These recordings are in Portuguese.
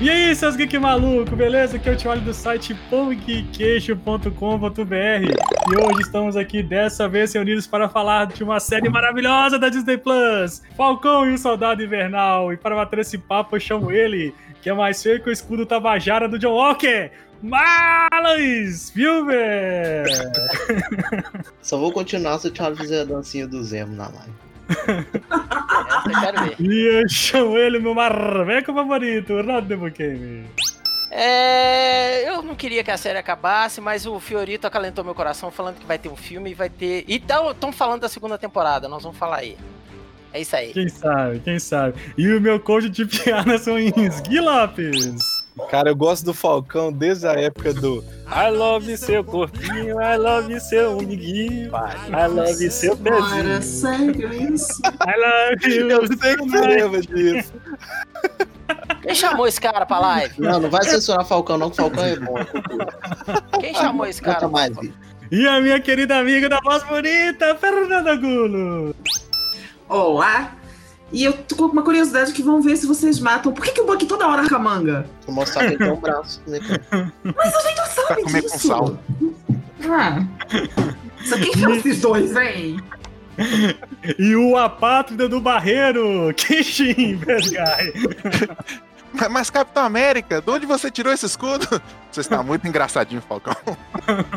E aí, seus geek maluco, beleza? Aqui é o Tioli do site pongqueixo.com.br e hoje estamos aqui dessa vez reunidos para falar de uma série maravilhosa da Disney Plus, Falcão e o Soldado Invernal. E para bater esse papo eu chamo ele, que é mais feio que o escudo Tabajara do John Walker, Marlon Filmer! Só vou continuar se o Thiago fizer a dancinha do Zemo na live. Essa eu quero ver. E eu chamo ele, meu marveco favorito, Ronaldo Debukemi. É, eu não queria que a série acabasse, mas o Fiorito acalentou meu coração falando que vai ter um filme e vai ter. E estão falando da segunda temporada, nós vamos falar aí. É isso aí. Quem sabe, quem sabe. E o meu coach de piada são Ins, Gui Lopes. Cara, eu gosto do Falcão desde a época do I love seu corpinho, I love seu umiguinho, I love seu pezinho. sério isso? I love you. Eu sei que você lembra disso. Quem chamou esse cara pra live? Não, não vai censurar Falcão, não, que Falcão é bom. é. Quem chamou esse cara? Mais. E a minha querida amiga da voz bonita, Fernanda Gulo. Olá! E eu tô com uma curiosidade que vão ver se vocês matam. Por que, que o Bucky toda hora arranca a manga? Vou mostrar que ele tem um braço. Né? Mas a gente não sabe Pra comer disso. com sal. Ah. Só quem são esses dois, hein? E o apátrida do Barreiro, Kishin Besgai. Mas, mas, Capitão América, de onde você tirou esse escudo? Você está muito engraçadinho, Falcão.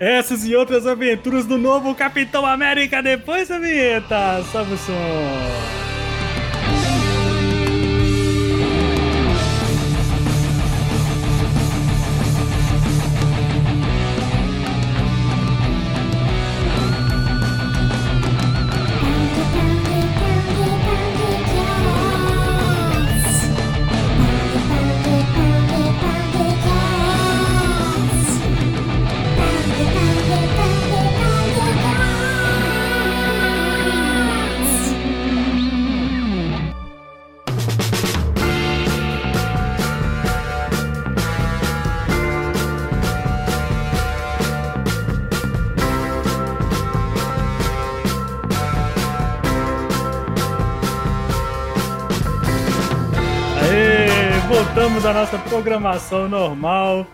Essas e outras aventuras do novo Capitão América depois da vinheta. Sobe o som. Nossa programação normal.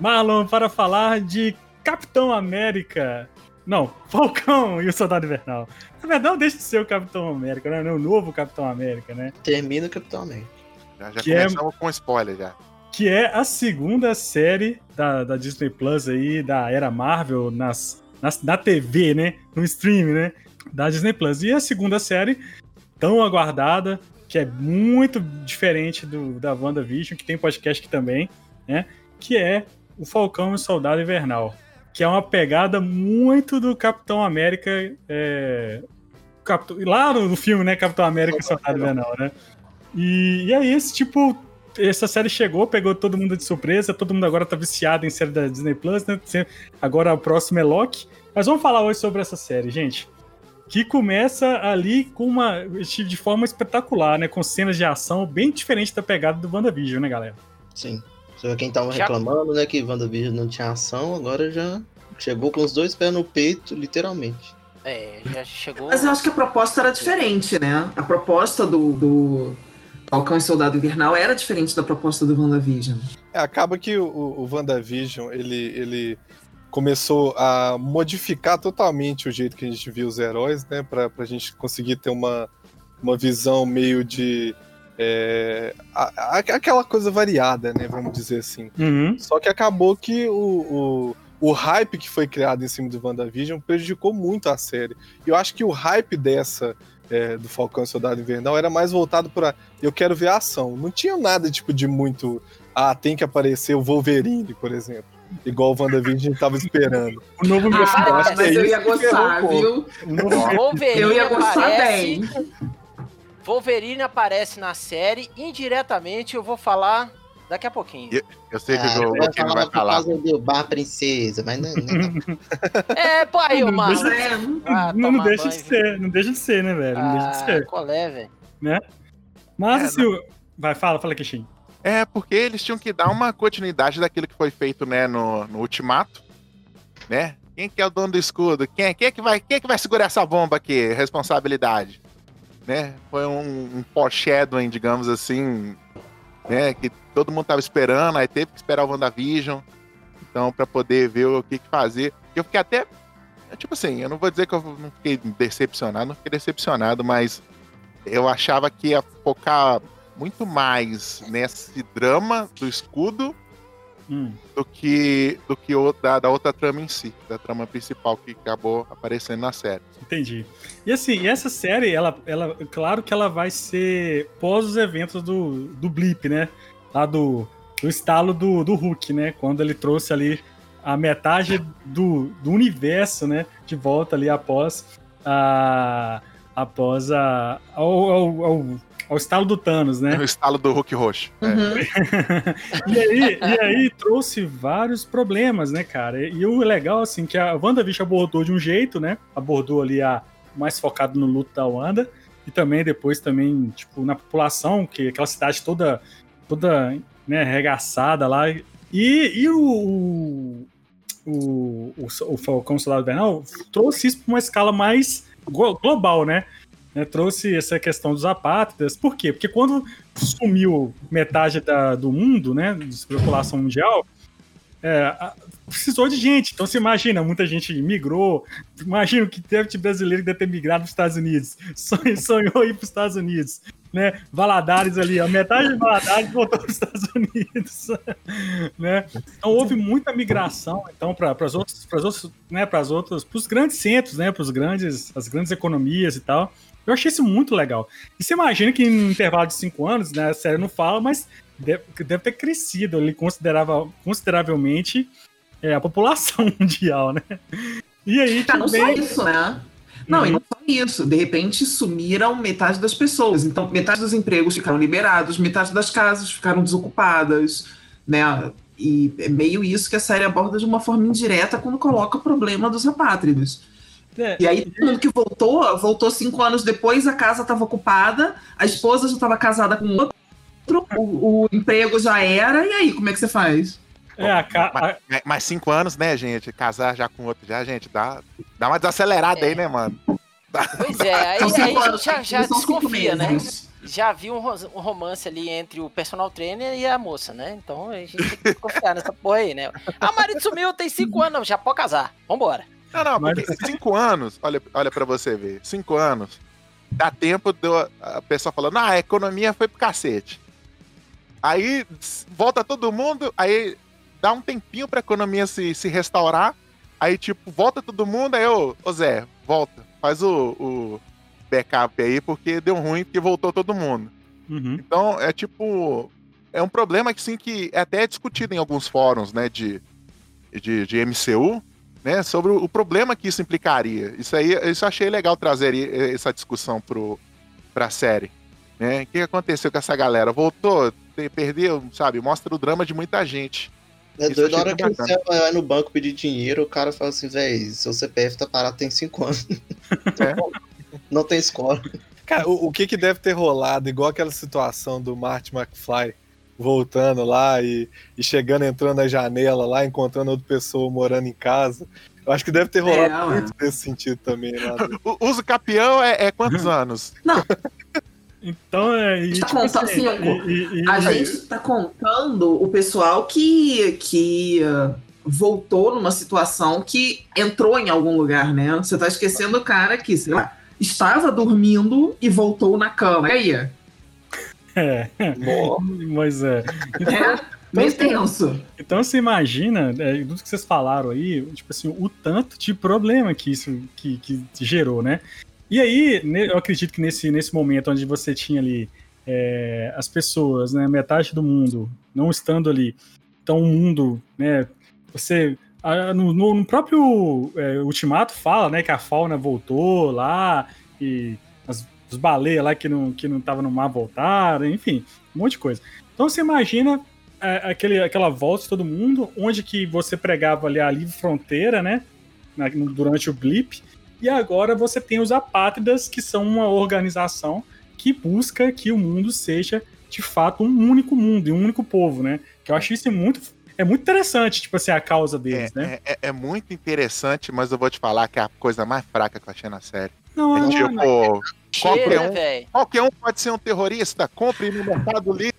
Marlon, para falar de Capitão América. Não, Falcão e o Soldado Invernal. Na verdade, não deixa de ser o Capitão América, né? O novo Capitão América, né? Termina o Capitão América. Já, já Que é- começamos com spoiler já. Que é a segunda série da, da Disney Plus aí, da era Marvel, nas, nas, na TV, né? No stream, né? Da Disney Plus. E a segunda série, tão aguardada, que é muito diferente do, da WandaVision, que tem podcast aqui também, né? Que é o Falcão e o Soldado Invernal. Que é uma pegada muito do Capitão América. É, Capitão- lá no, filme, né? Capitão América e Soldado Invernal, né? E, e aí, esse tipo. Essa série chegou, pegou todo mundo de surpresa, todo mundo agora tá viciado em série da Disney Plus, né? Agora o próximo é Loki. Mas vamos falar hoje sobre essa série, gente. Que começa ali com uma. de forma espetacular, né? Com cenas de ação bem diferente da pegada do WandaVision, né, galera? Sim. Você vê quem tava Já- reclamando, né, que WandaVision não tinha ação, agora já chegou com os dois pés no peito, literalmente. É, já chegou. Mas eu acho que a proposta era diferente, né? A proposta do, do Falcão e Soldado Invernal era diferente da proposta do WandaVision. É, acaba que o, o, o WandaVision, ele, ele começou a modificar totalmente o jeito que a gente via os heróis, né? Pra, pra gente conseguir ter uma, uma visão meio de... é, a- a- aquela coisa variada, né? Vamos dizer assim. Uhum. Só que acabou que o, o, o hype que foi criado em cima do WandaVision prejudicou muito a série. Eu acho que o hype dessa, é, do Falcão e Soldado Invernal, era mais voltado para eu quero ver a ação. Não tinha nada tipo de muito. Ah, tem que aparecer o Wolverine, por exemplo. Igual o WandaVision a gente tava esperando. O novo Ah, eu que mas é eu ia gostar, viu? Wolverine Eu ia gostar aparece. bem. Wolverine aparece na série. Indiretamente eu vou falar daqui a pouquinho. E- Eu sei que Ah, o eu ia Luquinho falar vai por falar. causa do Bar Princesa, mas não, não, É, pô, aí, o Mas mano. é, Ah, não, não deixa de banho, ser, não deixa de ser, né, velho? Não deixa de Ah, ser. qual é, velho? Mas É, assim, o- vai, fala, fala, Kishin. É, porque eles tinham que dar uma continuidade daquilo que foi feito, né, no, no Ultimato, né? Quem que é o dono do escudo? Quem, é- quem, é que vai, quem é que vai segurar essa bomba aqui? Responsabilidade. Né? Foi um, um foreshadowing, digamos assim, né? Que todo mundo tava esperando, aí teve que esperar o WandaVision. Então, pra poder ver o que, que fazer. Eu fiquei até. Tipo assim, eu não vou dizer que eu não fiquei decepcionado, não fiquei decepcionado, mas eu achava que ia focar muito mais nesse drama do escudo Hum. do que, do que o, da, da outra trama em si, da trama principal que acabou aparecendo na série. Entendi. E assim, essa série, ela, ela, claro que ela vai ser pós os eventos do, do Blip, né? Lá do, do estalo do, do Hulk, né? Quando ele trouxe ali a metade do, do universo, né? De volta ali após a. após a. ao, ao, ao, ao estalo do Thanos, né? O estalo do Hulk roxo. É. Uhum. e, aí, e aí trouxe vários problemas, né, cara? E, e o legal, assim, que a WandaVision abordou de um jeito, né? Abordou ali a mais focado no luto da Wanda. E também depois também, tipo, na população, que aquela cidade toda, toda né, arregaçada lá. E, e o, o, o, o, Falcão Soldado Invernal trouxe isso para uma escala mais glo- global, né? Né, trouxe essa questão dos apátridas. Por quê? Porque quando sumiu metade da- do mundo, né, da população mundial, é, precisou de gente. Então você imagina, muita gente migrou. Imagina que deve ter brasileiro que deve ter migrado para os Estados Unidos. Sonhou, sonhou ir para os Estados Unidos. Né? Valadares ali, a metade de Valadares voltou para os Estados Unidos. né? Então houve muita migração então para as outras, para outros, né, para as outras, para os grandes centros, né, para os grandes, as grandes economias e tal. Eu achei isso muito legal. E você imagina que em um intervalo de cinco anos, né, a série não fala, mas deve, deve ter crescido ali considerável, consideravelmente é, a população mundial, né? E aí Ah, não só também. isso, né? Não, e não só isso. De repente sumiram metade das pessoas. Então, metade dos empregos ficaram liberados, metade das casas ficaram desocupadas, né? E é meio isso que a série aborda de uma forma indireta quando coloca o problema dos apátridas. É, E aí, todo mundo que voltou, voltou cinco anos depois, a casa estava ocupada, a esposa já estava casada com outro, o, o emprego já era, e aí, como é que você faz? é, a, ca- a- Mas, mas cinco anos, né, gente? Casar já com outro, já, gente, dá, dá uma desacelerada É. aí, né, mano? Pois é, aí, aí a gente já, já desconfia, né? Já viu um, ro- romance ali entre o personal trainer e a moça, né? Então a gente tem que desconfiar nessa porra aí, né? Ah, o marido sumiu, tem cinco anos, já pode casar. Vambora. Não, não, Mas- porque cinco anos, olha, olha pra você ver, cinco anos, dá tempo do a pessoa falando, ah, a economia foi pro cacete. Aí volta todo mundo, aí dá um tempinho pra economia se, se restaurar, aí tipo, volta todo mundo, aí ô, ô Zé, volta, faz o, o backup aí, porque deu ruim, porque voltou todo mundo. Uhum. Então, é tipo. É um problema que sim que é até discutido em alguns fóruns, né, de, de, de MCU, né, sobre o, problema que isso implicaria. Isso aí, isso eu achei legal trazer essa discussão pro, pra série. Né? O que aconteceu com essa galera? Voltou, perdeu, sabe? Mostra o drama de muita gente. É Isso doido eu a hora que bacana. você vai no banco pedir dinheiro, o cara fala assim, véi, seu CPF tá parado tem cinco anos. É. Não tem escola. Cara, o, o que que deve ter rolado, igual aquela situação do Marty McFly voltando lá e, e chegando, entrando na janela lá, encontrando outra pessoa morando em casa. Eu acho que deve ter rolado É, muito nesse sentido também. Lá. O uso capião é, é quantos anos? Então, é. E, Tá tipo contando assim, e- e- e- A gente tá contando o pessoal que, que uh, voltou numa situação que entrou em algum lugar, né? Você tá esquecendo o cara que, sei lá, estava dormindo e voltou na cama. E aí? É, mas é. É meio tenso. Então você imagina, é, tudo que vocês falaram aí, tipo assim, o tanto de problema que isso que, que gerou, né? E aí, eu acredito que nesse, nesse momento onde você tinha ali é, as pessoas, né, metade do mundo não estando ali, então o mundo, né, você ah, no, no- próprio é, Ultimato fala, né, que a fauna voltou lá e os baleias lá que não que não estavam no mar voltaram, enfim, um monte de coisa. Então você imagina é, aquele, aquela volta de todo mundo, onde que você pregava ali a livre fronteira, né? na- durante o blip, e agora você tem os apátridas, que são uma organização que busca que o mundo seja de fato um único mundo e um único povo, né? Que eu achei isso muito. É muito interessante, tipo assim, a causa deles, É, né? é- é- é muito interessante, mas eu vou te falar que é a coisa mais fraca que eu achei na série. Não, É não, tipo, não, qualquer Cheira, um, qualquer um pode ser um terrorista, compre no Mercado Livre.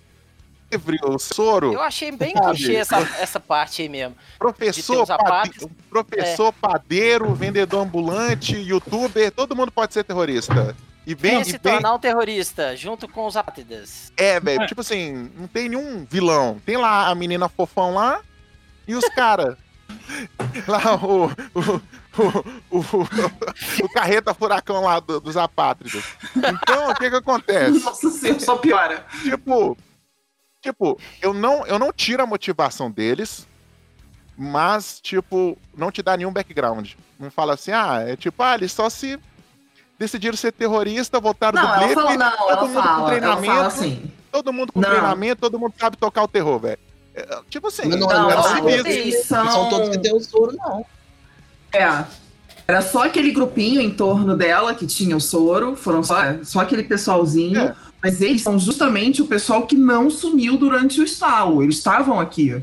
o soro. Eu achei bem clichê essa, essa parte aí mesmo. Professor, pade- professor padeiro, vendedor ambulante, youtuber, todo mundo pode ser terrorista. E bem, e se bem tornar um terrorista, junto com os apátridas. é, velho, É. tipo assim, não tem nenhum vilão. Tem lá a menina fofão lá e os caras. lá o o, o, o, o carreta furacão lá do- dos apátridas. Então, o que que acontece? Nossa senhora, só piora. tipo, tipo, eu não, eu não tiro a motivação deles, mas, tipo, não te dá nenhum background. Não fala assim, ah, é tipo, ah, eles só se decidiram ser terrorista, voltaram Não, do não, todo ela mundo com fala, treinamento, assim. todo mundo com Não. treinamento, todo mundo sabe tocar o terror, velho. É, Tipo assim, não, Não, não não são são... todos que tem o soro, não. É. Era só aquele grupinho em torno dela que tinha o soro, foram só, só aquele pessoalzinho, É. mas eles são justamente o pessoal que não sumiu durante o estalo, eles estavam aqui.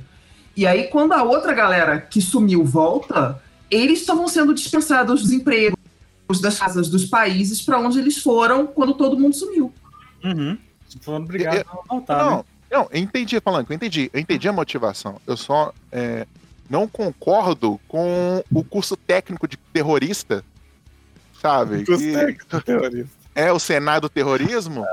E aí, quando a outra galera que sumiu volta, eles estavam sendo dispensados dos empregos, das casas, dos países para onde eles foram quando todo mundo sumiu. Uhum. Foram obrigados a voltar, Não, né? não, eu entendi, falando, eu entendi, eu entendi a motivação. Eu só é, não concordo com o curso técnico de terrorista, sabe? Que- Terrorista. É o Senado do terrorismo,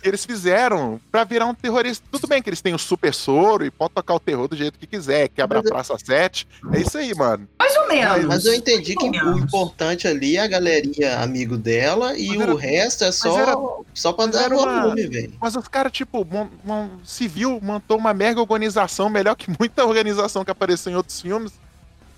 que eles fizeram pra virar um terrorista. Tudo bem que eles têm o super soro e pode tocar o terror do jeito que quiser, quebra a Mas Praça 7. É isso aí, mano. Mais ou menos. Mas eu entendi que o importante ali é a galerinha amigo dela e era- o resto é só, era- só pra dar uma- volume, velho. Mas os caras, tipo, mon- mon- civil montou uma mega organização, melhor que muita organização que apareceu em outros filmes.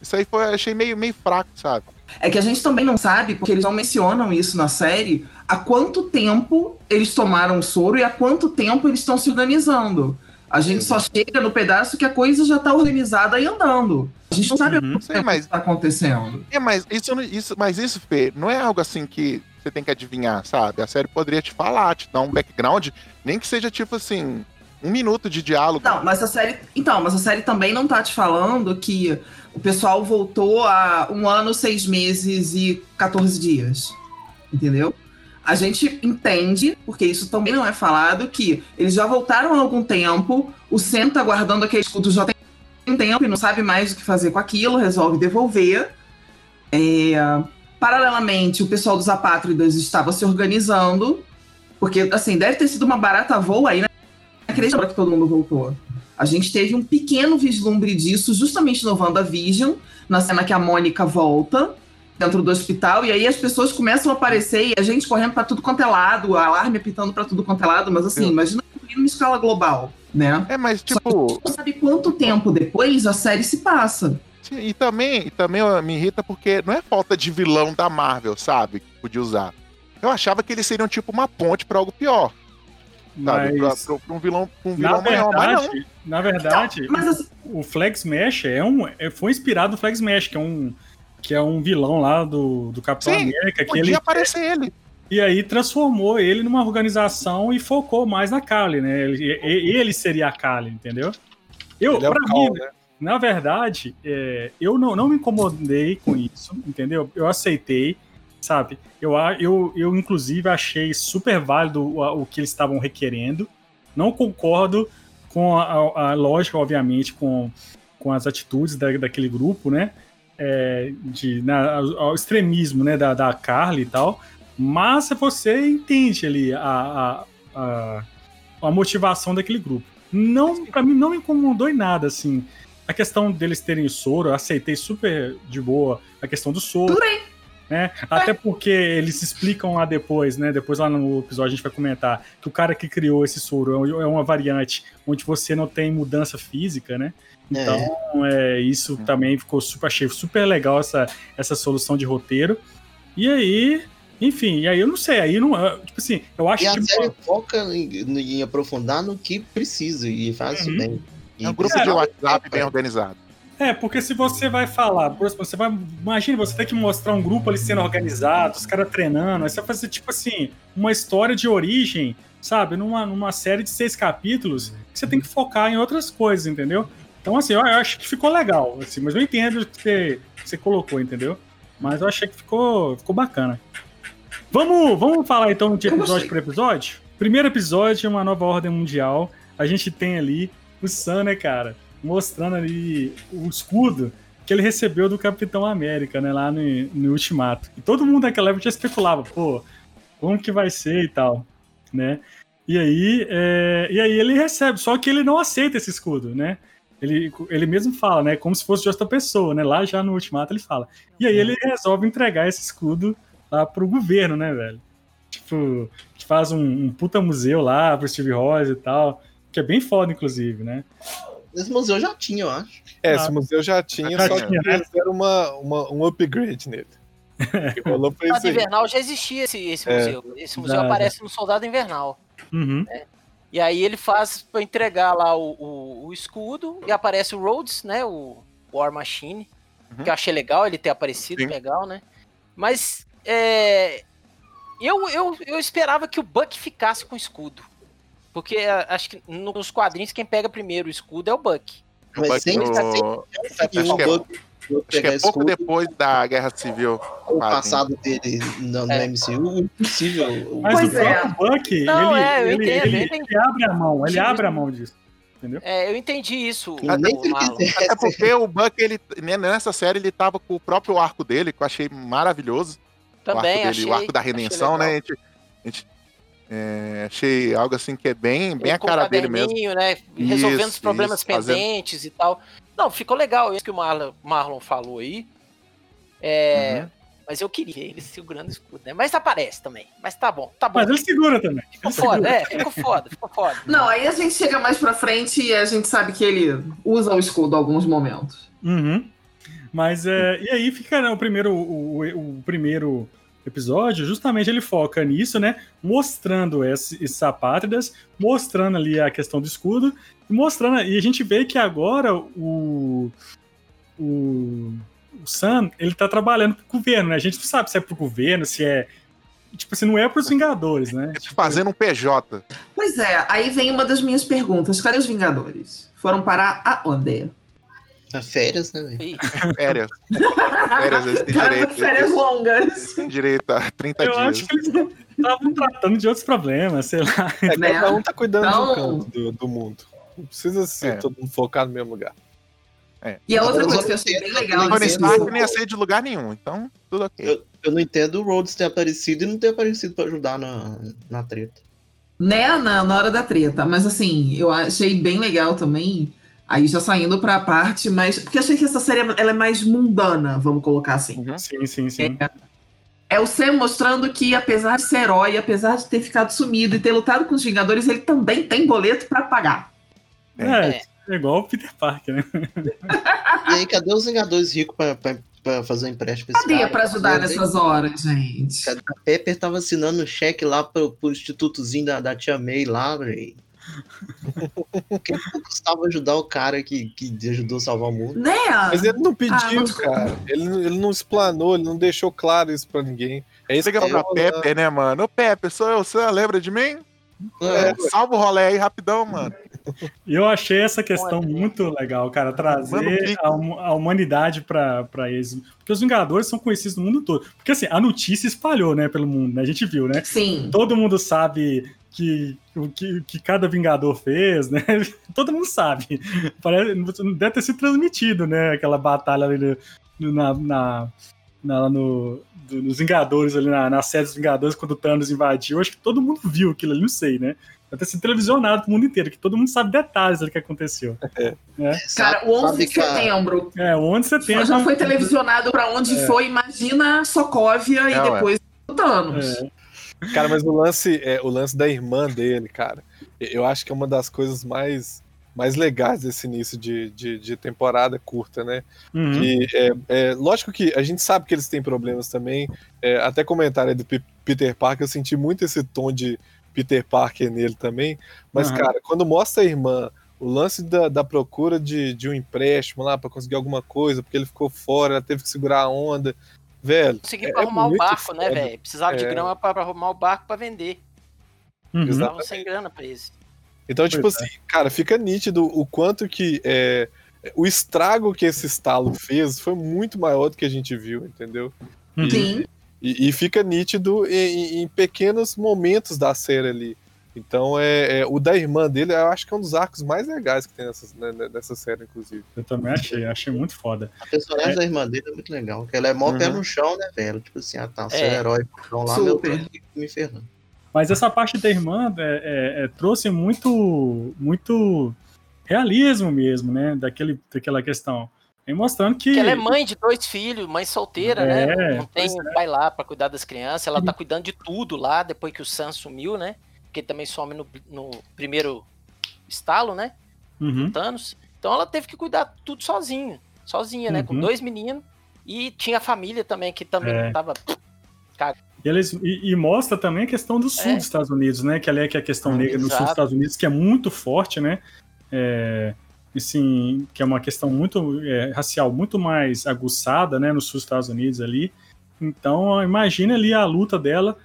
Isso aí foi, achei meio, meio fraco, sabe? É que a gente também não sabe, porque eles não mencionam isso na série, há quanto tempo eles tomaram o soro e há quanto tempo eles estão se organizando. A gente só chega no pedaço que a coisa já está organizada e andando. A gente não sabe Uhum. o que está acontecendo. É, mas isso, não- isso, mas isso, Fê, não é algo assim que você tem que adivinhar, sabe? A série poderia te falar, te dar um background, nem que seja tipo assim, um minuto de diálogo. Não, mas a série. Então, mas a série também não tá te falando que o pessoal voltou há um ano, seis meses e 14 dias. Entendeu? A gente entende, porque isso também não é falado, que eles já voltaram há algum tempo, o Sam tá guardando aquele escudo já tem um tempo e não sabe mais o que fazer com aquilo, resolve devolver. É, paralelamente, o pessoal dos apátridas estava se organizando, porque, assim, deve ter sido uma barata voa aí, né? Acredito que todo mundo voltou. A gente teve um pequeno vislumbre disso justamente no WandaVision, na cena que a Mônica volta dentro do hospital, e aí as pessoas começam a aparecer e a gente correndo pra tudo quanto é lado, o alarme apitando pra tudo quanto é lado, mas assim, Eu- imagina numa escala global, né? É, mas Só que a tipo, gente não sabe quanto tempo depois a série se passa. sim, e também, e também me irrita porque não é falta de vilão da Marvel, sabe? Que podia usar. Eu achava que eles seriam tipo uma ponte pra algo pior, sabe? Pra, Mas, pra- pra um vilão, pra um na vilão maior, mas não. verdade, na verdade, Mas assim, o Flag Smash é um, é- foi inspirado no Flag Smash, que é um, que é um vilão lá do, do Capitão Sim, América, que Podia ele aparecer ele. E aí transformou ele numa organização e focou mais na Kali, né? Ele, ele seria a Kali, entendeu? Eu, Ele é o pra Cal, mim, né? na verdade, é, eu não, não me incomodei com isso, entendeu? Eu aceitei, sabe? Eu, a- eu, eu inclusive, achei super válido o, o que eles estavam requerendo. Não concordo com a, a- a lógica, obviamente, com, com as atitudes da, daquele grupo, né? É, de, na, ao, ao extremismo né, da, da Carly e tal. Mas você entende ali a, a, a, a motivação daquele grupo. Não, para mim não me incomodou em nada, assim. A questão deles terem soro, eu aceitei super de boa a questão do soro. Tudo bem. Né? Até porque eles explicam lá depois, né? Depois lá no episódio a gente vai comentar que o cara que criou esse soro é uma variante onde você não tem mudança física, né? Então, é, isso também ficou super, achei super legal essa, essa solução de roteiro. E aí, enfim, e aí eu não sei, aí não. Tipo assim, eu acho E a que. série foca em, em aprofundar no que precisa e faz isso Uhum. bem. E É um grupo precisa- de WhatsApp bem organizado. É, porque se você vai falar, por exemplo, você vai. Imagina, você tem que mostrar um grupo ali sendo organizado, os caras treinando, aí você vai fazer, tipo assim, uma história de origem, sabe? Numa, numa série de seis capítulos, que você tem que focar em outras coisas, entendeu? Então, assim, eu, eu acho que ficou legal, assim, mas eu entendo o que você, que você colocou, entendeu? Mas eu achei que ficou, ficou bacana. Vamos, vamos falar então de episódio por episódio? Primeiro episódio, uma nova ordem mundial. a gente tem ali o Sam, né, cara, mostrando ali o escudo que ele recebeu do Capitão América, né, lá no, no Ultimato. E todo mundo naquela época já especulava, pô, como que vai ser e tal, né? E aí, é, e aí ele recebe, só que ele não aceita esse escudo, né? Ele, ele mesmo fala, né? Como se fosse de outra pessoa, né? Lá já no Ultimato ele fala. E aí ele resolve entregar esse escudo lá pro governo, né, velho? Tipo, que faz um, um puta museu lá pro Steve Rogers e tal. Que é bem foda, inclusive, né? Esse museu já tinha, eu acho. É, Ah. esse museu já tinha, Já só tinha, que né? eles deram uma, uma- um upgrade nele. O que rolou isso aí. Invernal já existia esse, esse É. museu. Esse museu Já, aparece no Soldado Invernal. Uhum. E aí ele faz pra entregar lá o, o, o escudo e aparece o Rhodes, né? O War Machine. Uhum. Que eu achei legal ele ter aparecido, Sim. legal, né? Mas é, eu, eu, eu esperava que o Buck ficasse com o escudo. Porque é, acho que nos quadrinhos quem pega primeiro o escudo é o Buck. Mas Buck sempre no- sempre acho que é- o Buck Acho que é pouco depois da Guerra Civil. o quase. passado dele no, no É. MCU, impossível. Mas Pois o é. Buck, Não, ele, é, eu ele, entendo, ele- ele abre a mão, ele abre a mão disso. É, eu entendi isso, Eu nem o sei Marlon. que é Até porque o Buck, ele, né, nessa série, ele tava com o próprio arco dele, que eu achei maravilhoso. Também o arco, achei. dele, o arco da achei redenção, né? A gente, a gente, é, achei algo assim que é bem, bem Ele a cara dele mesmo. Né, resolvendo os Isso, problemas isso, fazendo- pendentes e tal. Não, ficou legal isso que o Marlon, Marlon falou aí. É, Uhum. Mas eu queria ele segurando o escudo, né? Mas aparece também. Mas tá bom, tá bom. Mas ele segura também. Ficou Ele foda, segura. é, ficou foda, ficou foda. Não, aí a gente chega mais pra frente e a gente sabe que ele usa o escudo em alguns momentos. Uhum. Mas é, e aí fica né, o primeiro o, o- o primeiro episódio, justamente ele foca nisso, né? Mostrando esse- esses apátridas, mostrando ali a questão do escudo, mostrando e a gente vê que agora o o, o Sam, ele tá trabalhando pro governo, né? A gente não sabe se é pro governo, se é tipo assim, não é pros Vingadores, né? Ele fazendo um PJ. Pois é, aí vem uma das minhas perguntas. Cadê os Vingadores? Foram parar aonde? É férias, né, Férias. Férias, eles têm direito. férias Eles longas. têm direito a 30 Eu dias. acho que eles estavam tratando de outros problemas, sei lá. É, Né? cada um tá cuidando Então- canto do, do mundo. Não precisa ser É. todo mundo focado no mesmo lugar. E a outra coisa eu que eu achei bem legal eu Tony. Stark não ia sair de lugar nenhum, então tudo ok. Eu, eu não entendo o Rhodes ter aparecido e não ter aparecido pra ajudar na, na treta. né, na, na hora da treta. Mas assim, eu achei bem legal também. Aí já saindo pra parte, mas. Porque eu achei que essa série ela é mais mundana, vamos colocar assim. Sim, sim, sim. É o Sam mostrando que, apesar de ser herói, apesar de ter ficado sumido e ter lutado com os Vingadores, ele também tem boleto pra pagar. É, é igual o Peter Parker, né? E aí, cadê os Vingadores ricos pra, pra, pra fazer um empréstimo Cadê cara? pra ajudar Cadê? nessas horas, gente? Cadê? A Pepper tava assinando um cheque lá pro, pro institutozinho da, da tia May lá, velho. que custava ajudar o cara que, que ajudou a salvar o mundo? Né? Mas ele não pediu, Ah, mas- cara. Ele, não- ele não explanou, ele não deixou claro isso pra ninguém. É isso Liga que pra eu- Pepper, né, mano? Ô, Pepper, sou eu, você lembra de mim? É, Salva o rolê aí rapidão, mano. E eu achei essa questão Olha. muito legal, cara, trazer a, hum- a humanidade pra, pra eles. Porque os Vingadores são conhecidos no mundo todo. Porque assim, a notícia espalhou, né, pelo mundo, né? A gente viu, né? Sim. Todo mundo sabe que o que, que cada Vingador fez, né? Todo mundo sabe. Parece, deve ter sido transmitido, né? Aquela batalha ali no- na, na, na- no, do- nos Vingadores, ali na, na série dos Vingadores, quando o Thanos invadiu. Acho que todo mundo viu aquilo ali, não sei, né? Deve ter sido televisionado pro mundo inteiro, que todo mundo sabe detalhes do que aconteceu. Cara, o 11 de setembro É, onde você tem. já foi televisionado pra onde foi, imagina Sokovia e É, depois o Thanos. É, Cara, mas o lance, é, o lance da irmã dele, cara, eu acho que é uma das coisas mais, mais legais desse início de, de, de temporada curta, né? uhum. Que é, é, lógico que a gente sabe que eles têm problemas também. É, até comentário aí do P- Peter Parker, eu senti muito esse tom de Peter Parker nele também. Mas, Aham. cara, quando mostra a irmã, o lance da, da procura de, de um empréstimo lá pra conseguir alguma coisa, porque ele ficou fora, ela teve que segurar a onda. Velho, Conseguiram É- pra é arrumar o muito barco, né, foda. velho? Precisava de É. grama pra, pra arrumar o barco pra vender. Uhum. Sem grana pra isso. Então, tipo Pois assim, cara, fica nítido o quanto que é, o estrago que esse estalo fez foi muito maior do que a gente viu, entendeu? Uhum. Sim. E, e fica nítido em, em pequenos momentos da série ali. Então, é, é, o da irmã dele, eu acho que é um dos arcos mais legais que tem nessa, né, né, nessa série, inclusive. Eu também achei, achei muito foda. A personagem É. da irmã dele é muito legal. Porque ela é mó Uhum. pé no chão, né, velho? Tipo assim, ah tá, seu É. herói então lá, meu aqui me ferrando. Mas essa parte da irmã é, é, é, trouxe muito, muito realismo mesmo, né? Daquele, daquela questão. E mostrando que. Porque ela é mãe de dois filhos, mãe solteira, É, né? Não tem é. pai lá pra cuidar das crianças. Ela tá cuidando de tudo lá, depois que o Sam sumiu, né? Porque também some no, no primeiro estalo, né? Uhum. Thanos. Então ela teve que cuidar tudo sozinha. Sozinha, né? Com Uhum. dois meninos. E tinha a família também, que também É. tava. E, eles, e, e mostra também a questão do sul É. dos Estados Unidos, né? Que ali é que a questão Hum, negra no sul dos. Estados Unidos, que é muito forte, né? É, assim, que é uma questão muito é, racial, muito mais aguçada, né? No sul dos Estados Unidos ali. Então, imagina ali a luta dela,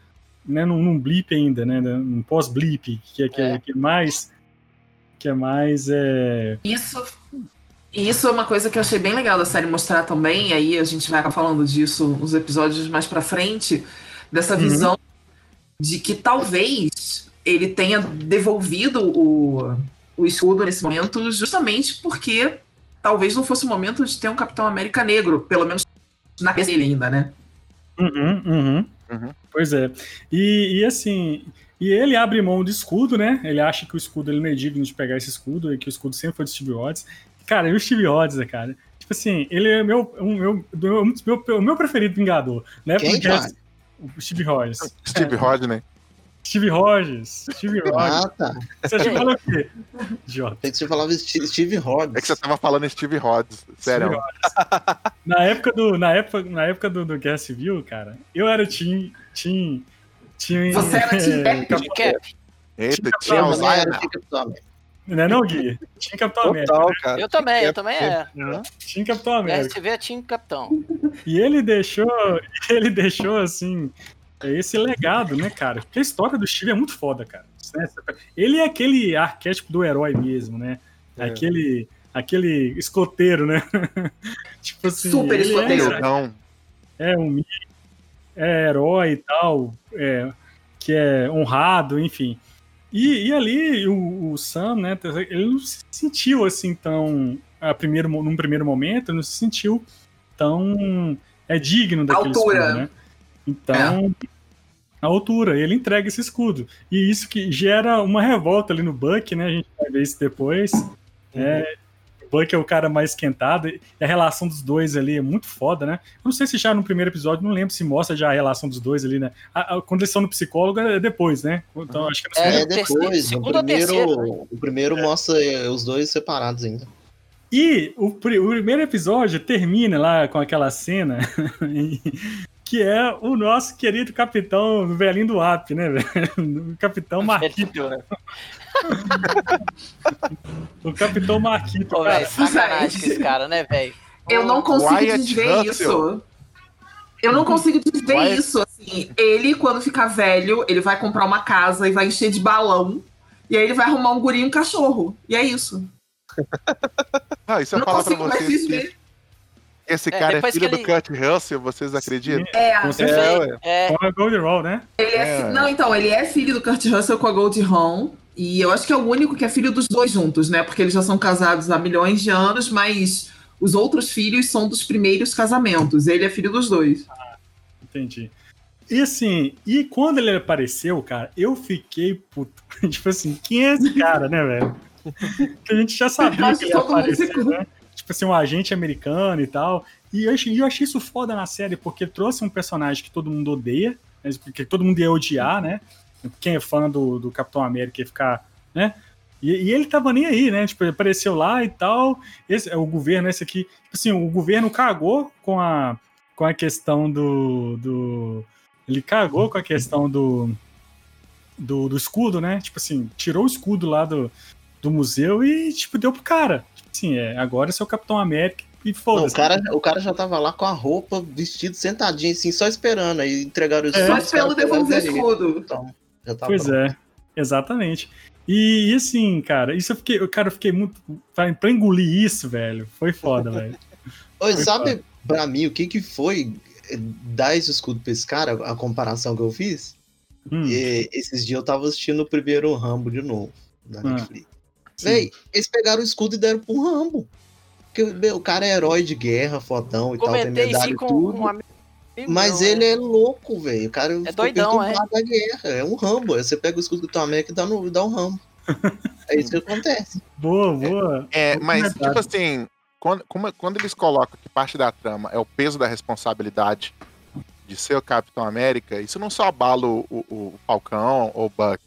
né? Num, num blip ainda, né? Num pós-blip, que é, que, é, É. que é mais... Que é mais... É, Isso, isso é uma coisa que eu achei bem legal da série mostrar também, e aí a gente vai falando disso nos episódios mais pra frente, dessa Uhum. visão de que talvez ele tenha devolvido o, o escudo nesse momento justamente porque talvez não fosse o momento de ter um Capitão América negro, pelo menos na cabeça dele ainda, né? Uhum, uhum. Uhum. Pois é. E, e assim, e ele abre mão do escudo, né? Ele acha que o escudo ele não é digno de pegar esse escudo e que o escudo sempre foi do Steve Rhodes. Cara, e o Steve Rhodes, né, cara? Tipo assim, ele é meu, um, meu, meu, meu, o meu preferido Vingador, né? Quem, Porque cara? o Steve Rogers. Steve Rodney. Steve Rogers. Steve Rogers. Ah, tá. Você já falou o quê? Idiota. Tem que você falava Steve, Rhodes. É que você tava falando Steve Rhodes. Sério. Steve Rogers. Na época do, na época, na época do, do Guerra Civil, cara, eu era Team. Team. team Você era Team é, Cap? De cap. Eita, Capitão tinha América. Não é não, Gui? Tinha Capitão América. Total, cara. Eu também, eu É, também é. é. Tinha Capitão América. RSV é time capitão. E ele deixou, ele deixou assim, esse legado, né, cara? Porque a história do Steve é muito foda, cara. Ele é aquele arquétipo do herói mesmo, né? É. Aquele, aquele escoteiro, né? tipo assim, Super ele escoteiro. É, Não, é um é herói e tal, é, que é honrado, enfim. E, e ali o, o Sam, né, ele não se sentiu assim tão, a primeiro, num primeiro momento, não se sentiu tão é digno daquele Altura. escudo, né? Então, a altura, ele entrega esse escudo. E isso que gera uma revolta ali no Buck, né? A gente vai ver isso depois. É, o Buck é o cara mais esquentado. E a relação dos dois ali é muito foda, né? Eu não sei se já no primeiro episódio, não lembro se mostra já a relação dos dois ali, né? A- a- quando eles estão no psicólogo é depois, né? Então, acho que É, É, depois. segundo o primeiro, né? o primeiro mostra eh, os dois separados ainda. E o, o primeiro episódio termina lá com aquela cena que é o nosso querido capitão velhinho do AP, né, velho? O capitão Marquito. né? O capitão Marquito, Pô, cara. velho, sacanagem com esse cara, né, velho? Eu não consigo Wyatt desver Russell. isso. Eu não consigo desver Wyatt- isso. Assim, ele, quando ficar velho, ele vai comprar uma casa e vai encher de balão. E aí ele vai arrumar um guri e um cachorro. E é isso. Ah, se Eu não falar pra consigo mais vocês que. Esse É, cara é filho que do ele- Kurt Russell, vocês acreditam? É, Com É. É, Com a Gold Roll, né? ele é, É. Não, então, ele é filho do Kurt Russell com a Goldie Hawn. E eu acho que é o único que é filho dos dois juntos, né? Porque eles já são casados há milhões de anos, mas os outros filhos são dos primeiros casamentos. Ele é filho dos dois. Entendi. E assim, e quando ele apareceu, cara, eu fiquei puto. tipo assim, quem é esse cara, né, velho? Que a gente já sabia que ele aparecer, né? Tipo assim, um agente americano e tal. E eu eu achei isso foda na série, porque trouxe um personagem que todo mundo odeia, né, que todo mundo ia odiar, né? Quem é fã do, do Capitão América ia ficar, né? E, e ele tava nem aí, né? Tipo, apareceu lá e tal. Esse é o governo, esse aqui. Tipo assim, o governo cagou com a, com a questão do, do. Ele cagou com a questão do, do, do escudo, né? Tipo assim, tirou o escudo lá do, do museu e, tipo, deu pro cara. Assim, é, agora esse é o Capitão América e Não, foda-se. o, cara, o cara já tava lá com a roupa, vestido, sentadinho, assim, só esperando. Aí entregaram o É. Só os esperando devolver escudo. Então, já tá Pois pronto. é, exatamente. E, e assim, cara, isso eu fiquei, cara, eu fiquei muito. Pra, pra engolir isso, velho, foi foda, velho. Oi, Foi sabe pra mim o que que foi eh, dar esse escudo pra esse cara, a comparação que eu fiz? Hum, E esses dias eu tava assistindo o primeiro Rambo de novo na Ah, Netflix. Véi, eles pegaram o escudo e deram pro Rambo. Porque meu, o cara é herói de guerra, fodão e tal, tem Comentei medalha e tudo. um amigo. Mas meu, ele é louco, velho. O cara ficou doidão, perturbado da guerra. É um Rambo. Você pega o escudo do Capitão América e dá, no, dá um Rambo. é isso que acontece. Boa, boa. É, Bom mas, comentário. tipo assim, quando, como- quando eles colocam que parte da trama é o peso da responsabilidade de ser o Capitão América, isso não só abala o, o- o Falcão ou o Buck,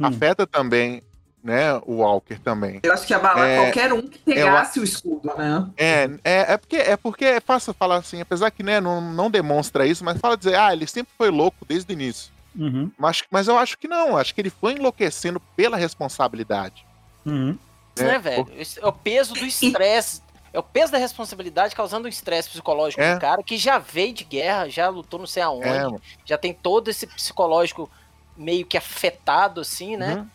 Hum. afeta também, né, o Walker também. Eu acho que abalar É, qualquer um que pegasse o escudo, né? É, é, é, porque, é porque é fácil falar assim, apesar que né, não, não demonstra isso, mas fala dizer, ah, ele sempre foi louco desde o início. Uhum, Mas, mas eu acho que não, acho que ele foi enlouquecendo pela responsabilidade. uhum. né, É, velho? Esse É o peso do estresse. É o peso da responsabilidade causando um estresse psicológico É. do cara que já veio de guerra, já lutou não sei aonde, É, já tem todo esse psicológico meio que afetado, assim, né? Uhum.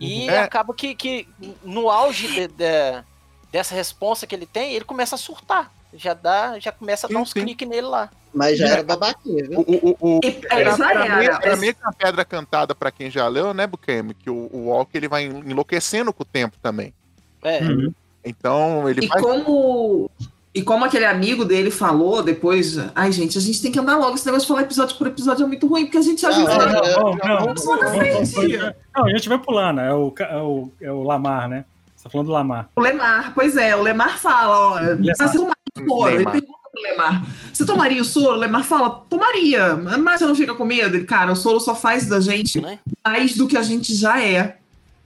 E É. acaba que, que no auge de- de- dessa responsa que ele tem, ele começa a surtar. Já dá, já começa a dar uns cliques nele lá. Mas já É. era babaquinha, viu? O, o, o, o- E, é, era. meio, era Mas- meio que uma pedra cantada pra quem já leu, né, Bukemi? Que o, o Walker ele vai enlouquecendo com o tempo também. É. Uhum. Então ele E vai. como, e como aquele amigo dele falou depois, ai gente, a gente tem que andar logo, esse negócio de falar episódio por episódio é muito ruim, porque a gente já Não, viu. é, né? é, Não, não, Não, a gente vai pulando. É o, é o, é o Lamar, né? Você tá falando do Lamar. O Lemar, pois é, o Lemar fala, ó, Lemar. você tomaria o soro? Ele pergunta pro Lemar, você tomaria o soro? O Lemar fala, tomaria, mas você não fica com medo? Ele, cara, o soro só faz da gente Né? mais do que a gente já é.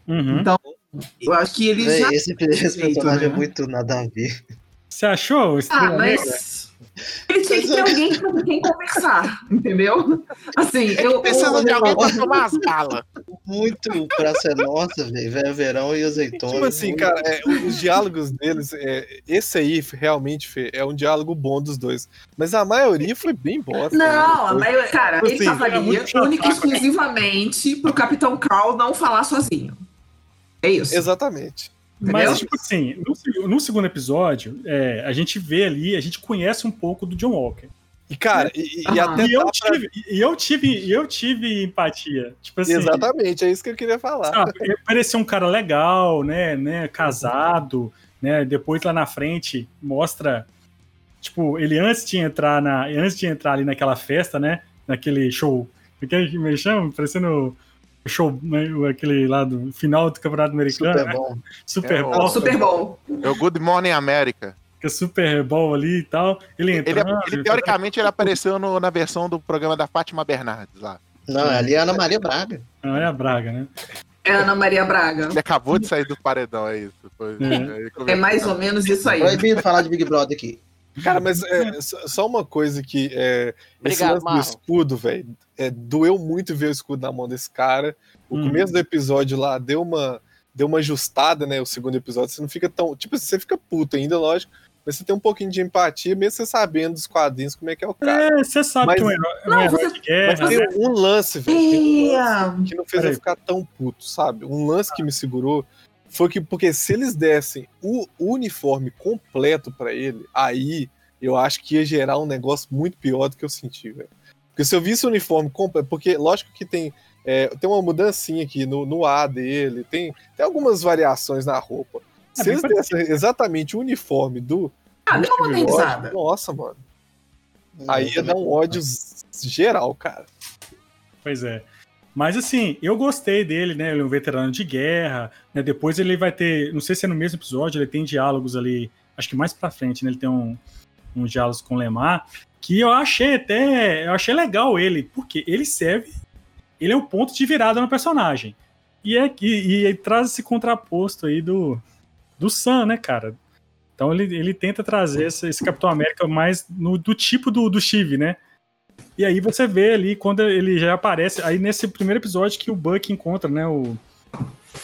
Uhum. Então, Eu acho que ele Véi, já... esse, esse personagem né? é muito nada a ver. Você achou o Ah, mas... Ele tinha que ter alguém com quem conversar, entendeu? Assim, eu... Precisa de alguém pra tomar as balas. Muito Praça é Nossa, velho. Verão e azeitona. Tipo assim, cara, é, os diálogos deles, é, esse aí realmente Fê, é um diálogo bom dos dois. Mas a maioria foi bem bosta. Não, né? a maioria, cara, Tipo ele assim, era falaria única e exclusivamente pro Capitão Carl não falar sozinho. É isso. Exatamente. Mas, Entendeu? tipo assim, no, no segundo episódio, é, a gente vê ali, a gente conhece um pouco do John Walker. E, cara, e, e Aham. até E eu pra- tive, e eu tive, e eu tive empatia. Tipo assim, Exatamente, é isso que eu queria falar. sabe, ele parecia um cara legal, né, né, casado, né, depois lá na frente mostra, tipo, ele antes de entrar na, antes de entrar ali naquela festa, né, naquele show, aquele que me chama, parecendo o show, né, aquele lá do final do Campeonato Americano, Super né, bom. Super É, o- Bowl, Super Bowl. É o Good Morning America. que é Super Bowl ali e tal, ele Ele, entrando, ele, teoricamente ele apareceu no- na versão do programa da Fátima Bernardes lá. Não, ali é Ana Maria Braga. não é a Braga, né, É Ana Maria Braga. Ele acabou de sair do paredão, é isso. Foi- É. É mais ou menos isso aí. Proibido falar de Big Brother aqui. Cara, mas é, só só uma coisa que é, esse Obrigado, lance do escudo, velho, é, doeu muito ver o escudo na mão desse cara. O Hum. começo do episódio lá deu uma, deu uma ajustada, né? O segundo episódio, você não fica tão. Tipo, você fica puto ainda, lógico. Mas você tem um pouquinho de empatia, mesmo você sabendo dos quadrinhos como é que é o cara. É, você sabe Mas- que é um herói, é um Não, herói você- de guerra, Mas tem né? um lance, velho. um É. que não fez Peraí. eu ficar tão puto, sabe? Um lance que me segurou foi que, porque se eles dessem o uniforme completo pra ele, aí eu acho que ia gerar um negócio muito pior do que eu senti, velho. Porque se eu visse o uniforme completo, porque lógico que tem, é, tem uma mudancinha aqui no, no A dele, tem, tem algumas variações na roupa. É Se eles dessem exatamente o uniforme do. Ah, deu uma do modernizada. Nossa, mano. Aí ia dar um ódio geral, cara. Pois é. Mas assim, eu gostei dele, né? Ele é um veterano de guerra, né? Depois ele vai ter, não sei se é no mesmo episódio, ele tem diálogos ali, acho que mais pra frente, né? Ele tem um, um diálogos com o Lemar, que eu achei até, eu achei legal ele, porque ele serve, ele é o ponto de virada no personagem. E é e, e traz esse contraposto aí do do Sam, né, cara? Então ele, ele tenta trazer esse, esse Capitão América mais no, do tipo do, do Steve, né? E aí você vê ali quando ele já aparece, aí nesse primeiro episódio que o Buck encontra, né, o,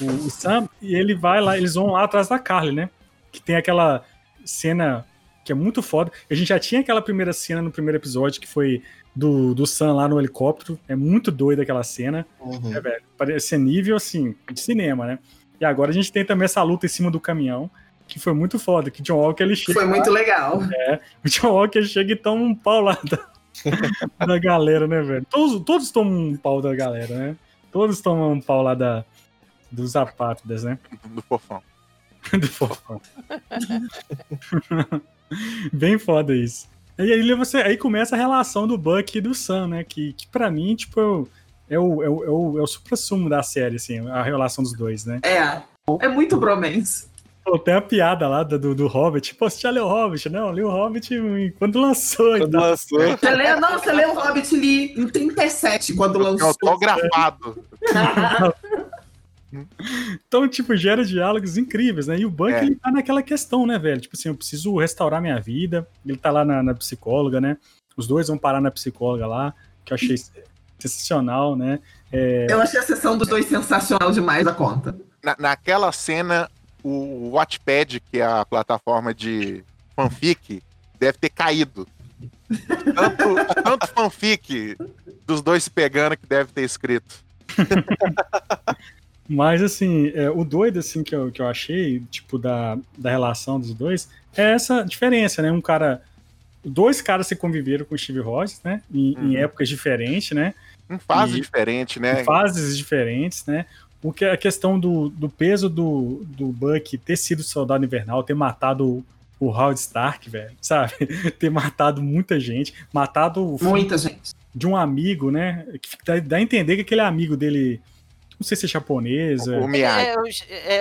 o, o Sam, e ele vai lá, eles vão lá atrás da Carly, né? Que tem aquela cena que é muito foda. A gente já tinha aquela primeira cena no primeiro episódio que foi do, do Sam lá no helicóptero. É muito doida aquela cena, Uhum. né, velho? Parece ser nível assim, de cinema, né? E agora a gente tem também essa luta em cima do caminhão, que foi muito foda, que John Walker ele chega Foi muito legal. o John Walker chega e toma um pau lá da, da galera, né, velho? Todos, todos tomam um pau da galera, né? Todos tomam um pau lá da, dos apátridas, né? Do fofão. Do fofão. Bem foda isso. E aí, você, aí começa a relação do Buck e do Sam, né? Que, que pra mim, tipo, é o, é o, é o, é o supra-sumo da série, assim, a relação dos dois, né? É. É muito bromance. Pô, tem a piada lá do, do Hobbit. Pô, você já leu o Hobbit? Não, li o Hobbit quando lançou. Quando então. lançou. Você lê, não, você leu o Hobbit ali em 37, quando lançou. Autografado. Então, tipo, gera diálogos incríveis, né? E o Buck, É. ele tá naquela questão, né, velho? Tipo assim, eu preciso restaurar minha vida. Ele tá lá na, na psicóloga, né? Os dois vão parar na psicóloga lá, que eu achei sensacional, né? É, Eu achei a sessão dos dois sensacional demais da conta. Na- naquela cena, o Wattpad, que é a plataforma de fanfic, deve ter caído. Tanto, tanto fanfic dos dois se pegando que deve ter escrito. Mas, assim, é, o doido, assim, que eu, que eu achei, tipo, da, da relação dos dois, é essa diferença, né? Um cara... Dois caras se conviveram com o Steve Rogers, né? Em, em Uhum. épocas diferentes, né? Em fase E- diferente, né? em fases diferentes, né? O que a questão do, do peso do, do Buck ter sido soldado invernal, ter matado o, o Howard Stark, velho, sabe? ter matado muita gente, matado Muita gente. de um amigo, né? Que dá, dá a entender que aquele amigo dele, não sei se é japonês, é- O Miyagi. É, o,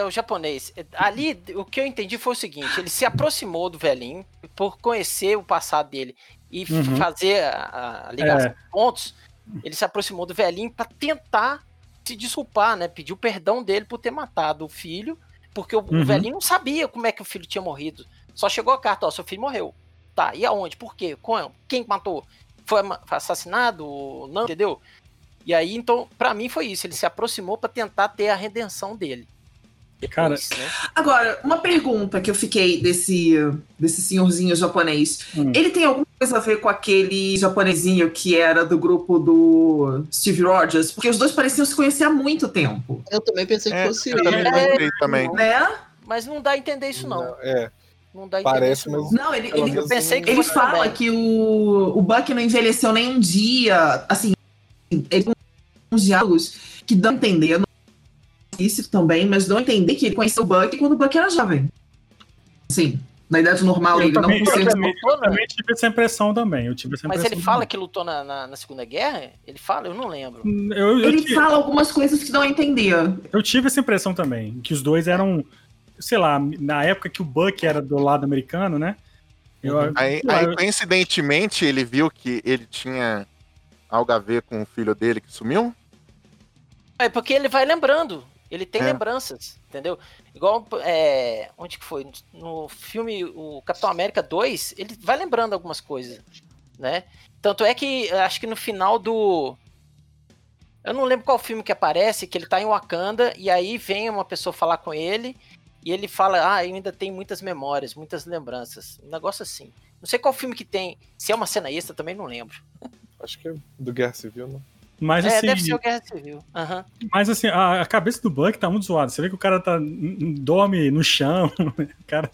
é o japonês. Ali, o que eu entendi foi o seguinte: ele se aproximou do velhinho por conhecer o passado dele e Uhum. fazer a, a ligação É. de pontos. Ele se aproximou do velhinho pra tentar se desculpar, né? Pediu perdão dele por ter matado o filho, porque o, o Uhum. velhinho não sabia como é que o filho tinha morrido. Só chegou a carta: ó, seu filho morreu. Tá, e aonde? Por quê? Com- Quem matou? Foi assassinado? Não, entendeu? E aí, então, pra mim foi isso. Ele se aproximou pra tentar ter a redenção dele. Cara, Depois, né? Agora, uma pergunta que eu fiquei desse, desse senhorzinho japonês. Hum. Ele tem alguma coisa a ver com aquele japonesinho que era do grupo do Steve Rogers? Porque os dois pareciam se conhecer há muito tempo, Eu também pensei que É, fosse eu ele. também É. também. né? Mas não dá a entender isso, não. É, Não dá a entender Parece, isso, não. mas- Não, ele, ele, Eu pensei que ele fosse fala também. que o, o Buck não envelheceu nem um dia. Assim, ele tem uns diálogos que dão a entender. Não isso também, mas dão a entender que ele conheceu o Buck quando o Buck era jovem. Sim, na idade normal, Eu ele também- não por eu também- eu também tive essa impressão também. Eu tive essa Mas ele fala também. que lutou na, na, na Segunda Guerra? Ele fala? Eu não lembro. Eu, eu, Ele tive, fala algumas coisas que dão a entender. eu tive essa impressão também, que os dois eram, sei lá, na época que o Buck era do lado americano, né? Eu, Aí, aí, coincidentemente, ele viu que ele tinha algo a ver com o filho dele que sumiu? É porque ele vai lembrando. Ele tem É. lembranças, entendeu? Igual, é, onde que foi? No filme o Capitão América 2, ele vai lembrando algumas coisas, né? Tanto é que, acho que no final do... Eu não lembro qual filme que aparece, que ele tá em Wakanda, e aí vem uma pessoa falar com ele, e ele fala, ah, eu ainda tenho muitas memórias, muitas lembranças. Um negócio assim. Não sei qual filme que tem. Se é uma cena extra, também não lembro. acho que é do Guerra Civil, né? Mas é, assim, deve ser o Guerra Civil. Aham. mas assim, a, a cabeça do Buck tá muito zoada. Você vê que o cara tá dorme no chão, o cara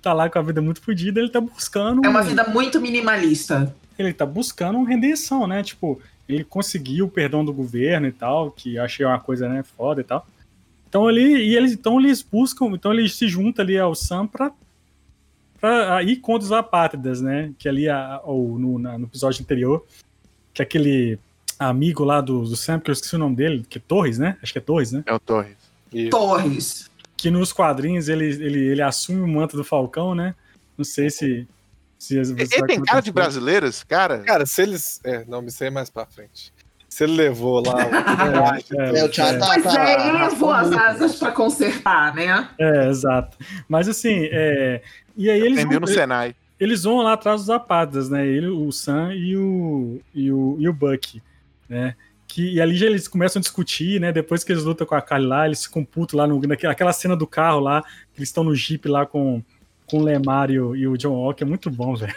tá lá com a vida muito fodida, ele tá buscando É uma um- vida muito minimalista. ele tá buscando uma redenção, né? Tipo, ele conseguiu o perdão do governo e tal, que eu achei uma coisa, né, foda e tal. Então ele, e eles, então eles buscam, então eles se juntam ali ao Sam pra, pra ir contra os apátridas, né? Que ali, a, ou no, na- no episódio anterior, que aquele amigo lá do, do Sam, que eu esqueci o nome dele, que é Torres, né? Acho que é Torres, né? É o Torres. E Torres. Que nos quadrinhos ele, ele, ele assume o manto do Falcão, né? Não sei se. se você Ele tem cara de brasileiro, esse cara? Cara, se eles. É, não, me sei mais pra frente. Se ele levou lá. o- É, o Thiago tá, tá- é, ele levou as asas pra consertar, né? É, exato. Mas assim, é... e aí eles vão, no Senai. eles vão lá atrás dos apátridas, né? Ele, o Sam e o, e o, e o Buck, né? Que, e ali eles começam a discutir, né? Depois que eles lutam com a Kali lá, eles ficam putos lá, no, naquela aquela cena do carro lá, que eles estão no Jeep lá com, com o Lemar e o, e o John Walker, é muito bom, velho.